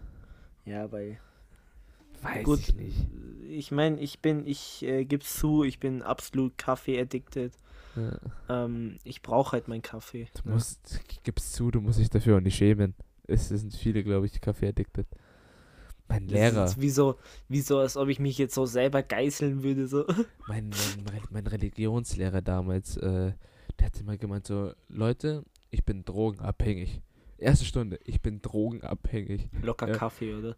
Ja, weil. Weiß Gut. ich nicht. Ich meine, ich bin, ich äh, geb's zu, ich bin absolut Kaffee-addicted. Ja. Ähm, ich brauche halt meinen Kaffee. Du ne? musst, gib's zu, du musst dich dafür auch nicht schämen. Es sind viele, glaube ich, Kaffee-addicted. Mein Das Lehrer, ist wie so, wie so, als ob ich mich jetzt so selber geißeln würde. So. mein, mein, mein Religionslehrer damals, äh, der hat immer gemeint so, Leute, ich bin drogenabhängig. Erste Stunde, ich bin drogenabhängig. Locker Ja. Kaffee, oder?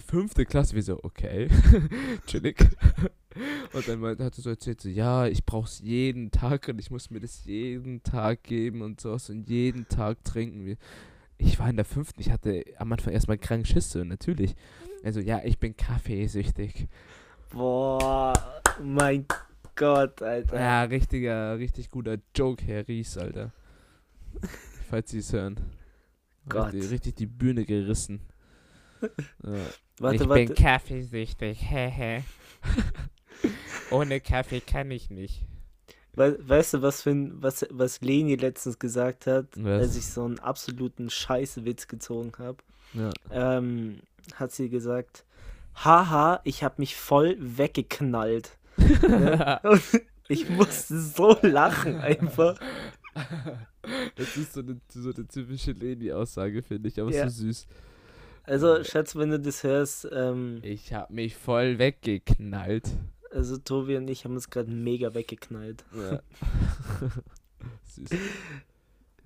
Fünfte Klasse, wie so, okay, chillig. Und dann hat er so erzählt, so, ja, ich brauch's jeden Tag und ich muss mir das jeden Tag geben und sowas und jeden Tag trinken. Wie- Ich war in der fünften, ich hatte am Anfang erstmal krank Schisse, natürlich. Also, ja, ich bin kaffeesüchtig. Boah, mein Gott, Alter. Ja, richtiger, richtig guter Joke, Herr Ries, Alter. Falls Sie es hören. Gott. Richtig, richtig die Bühne gerissen. Ja. Warte, ich warte. bin kaffeesüchtig, hehe. Ohne Kaffee kann ich nicht. We weißt du, was für ein, was, was Leni letztens gesagt hat, Was? als ich so einen absoluten Scheißwitz gezogen habe? Ja. Ähm, hat sie gesagt, haha, ich habe mich voll weggeknallt. Und ich musste so lachen einfach. Das ist so eine, so eine typische Leni-Aussage, finde ich, aber Ja. so süß. Also, Schatz, wenn du das hörst, ähm, Ich hab mich voll weggeknallt. also Tobi und ich haben uns gerade mega weggeknallt. Ja. süß.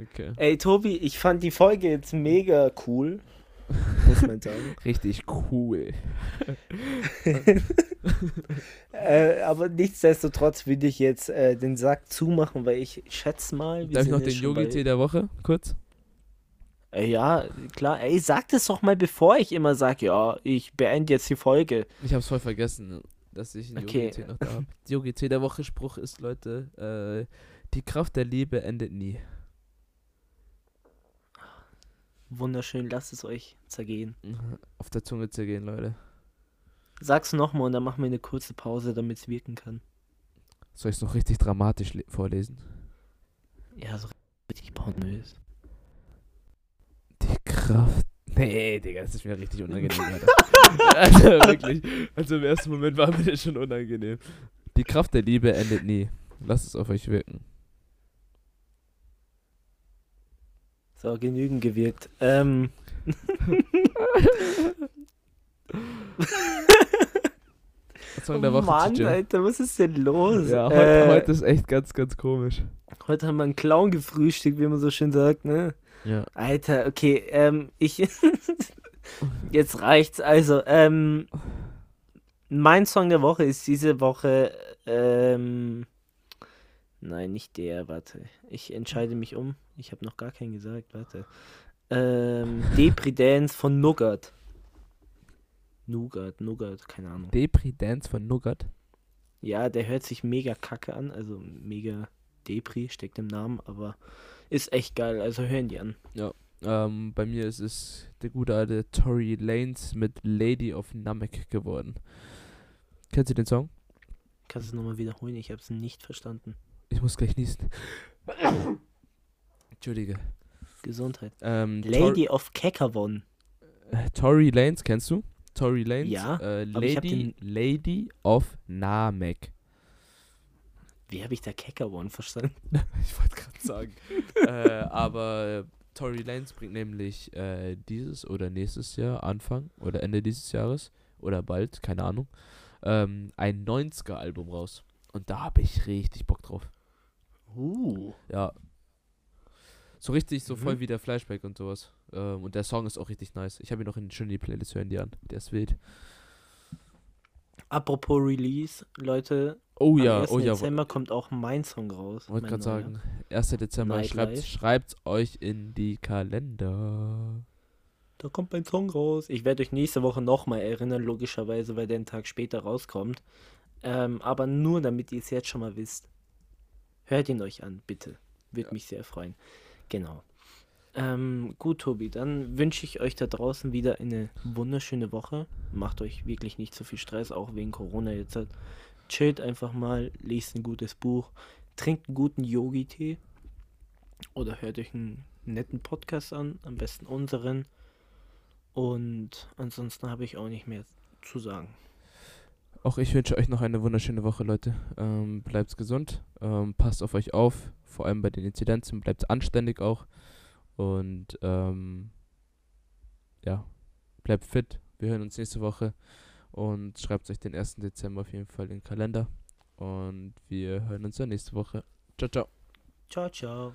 Okay. Ey, Tobi, ich fand die Folge jetzt mega cool. Muss man sagen. Richtig cool. äh, aber nichtsdestotrotz würde ich jetzt äh, den Sack zumachen, weil ich schätze mal. Darf ich noch den Yogi-Tee der Woche kurz? Äh, ja, klar. Ey, sag das doch mal, bevor ich immer sage, ja, ich beende jetzt die Folge. Ich hab's voll vergessen, dass ich einen okay. Yogi-Tee noch da habe. Yogi-Tee der Woche Spruch ist, Leute, äh, die Kraft der Liebe endet nie. Wunderschön, lasst es euch zergehen. Mhm. Auf der Zunge zergehen, Leute. Sag's nochmal und dann machen wir eine kurze Pause, damit es wirken kann. Soll ich es noch richtig dramatisch vorlesen? Ja, so richtig pornös. Die Kraft. Nee, Digga, das ist mir richtig unangenehm, also wirklich. Also im ersten Moment war mir das schon unangenehm. Die Kraft der Liebe endet nie. Lasst es auf euch wirken. So, genügend gewirkt. Ähm. Song der Woche. Mann, Alter, was ist denn los? Ja, heute, äh, heute, ist echt ganz, ganz komisch. Heute haben wir einen Clown gefrühstückt, wie man so schön sagt, ne? Ja. Alter, okay, ähm, ich. Jetzt reicht's. Also, ähm. Mein Song der Woche ist diese Woche, ähm. Nein, nicht der, warte. Ich entscheide mich um. Ich habe noch gar keinen gesagt, warte. Ähm, Depridance von Nougat. Nougat, Nougat, keine Ahnung. Depridance von Nougat? Ja, der hört sich mega kacke an, also mega Depri, steckt im Namen, aber ist echt geil, also hören die an. Ja, ähm, bei mir ist es der gute alte Tory Lanes mit Lady of Namek geworden. Kennst du den Song? Kannst du es nochmal wiederholen? Ich habe es nicht verstanden. Ich muss gleich niesen. Entschuldige. Gesundheit. Ähm, Lady of Kekavon. Äh, Tory Lanes, kennst du? Tory Lanes? Ja. Äh, Lady, Lady of Namek. Wie habe ich da Kekavon verstanden? ich wollte gerade sagen. äh, aber Tory Lanes bringt nämlich äh, dieses oder nächstes Jahr, Anfang oder Ende dieses Jahres oder bald, keine Ahnung, ähm, ein 90er-Album raus. Und da habe ich richtig Bock drauf. Uh. Ja, so richtig, so mhm. voll wie der Flashback und sowas. Ähm, und der Song ist auch richtig nice. Ich habe ihn noch in schon die Playlist, hören die an. Der ist wild. Apropos Release, Leute. Oh ja, am 1. oh ja. Dezember kommt auch mein Song raus. Wollte gerade sagen, 1. Dezember, schreibt, schreibt euch in die Kalender. Da kommt mein Song raus. Ich werde euch nächste Woche nochmal erinnern, logischerweise, weil der einen Tag später rauskommt. Ähm, aber nur damit ihr es jetzt schon mal wisst. Hört ihn euch an, bitte. Würde ja. mich sehr freuen. Genau. Ähm, gut, Tobi, dann wünsche ich euch da draußen wieder eine wunderschöne Woche. Macht euch wirklich nicht so viel Stress, auch wegen Corona jetzt. Halt. Chillt einfach mal, lest ein gutes Buch, trinkt einen guten Yogi-Tee oder hört euch einen netten Podcast an, am besten unseren. Und ansonsten habe ich auch nicht mehr zu sagen. Auch ich wünsche euch noch eine wunderschöne Woche, Leute. Ähm, bleibt gesund, ähm, passt auf euch auf, vor allem bei den Inzidenzen, bleibt anständig auch. Und ähm, ja, bleibt fit. Wir hören uns nächste Woche und schreibt euch den 1. Dezember auf jeden Fall in den Kalender. Und wir hören uns dann nächste Woche. Ciao, ciao. Ciao, ciao.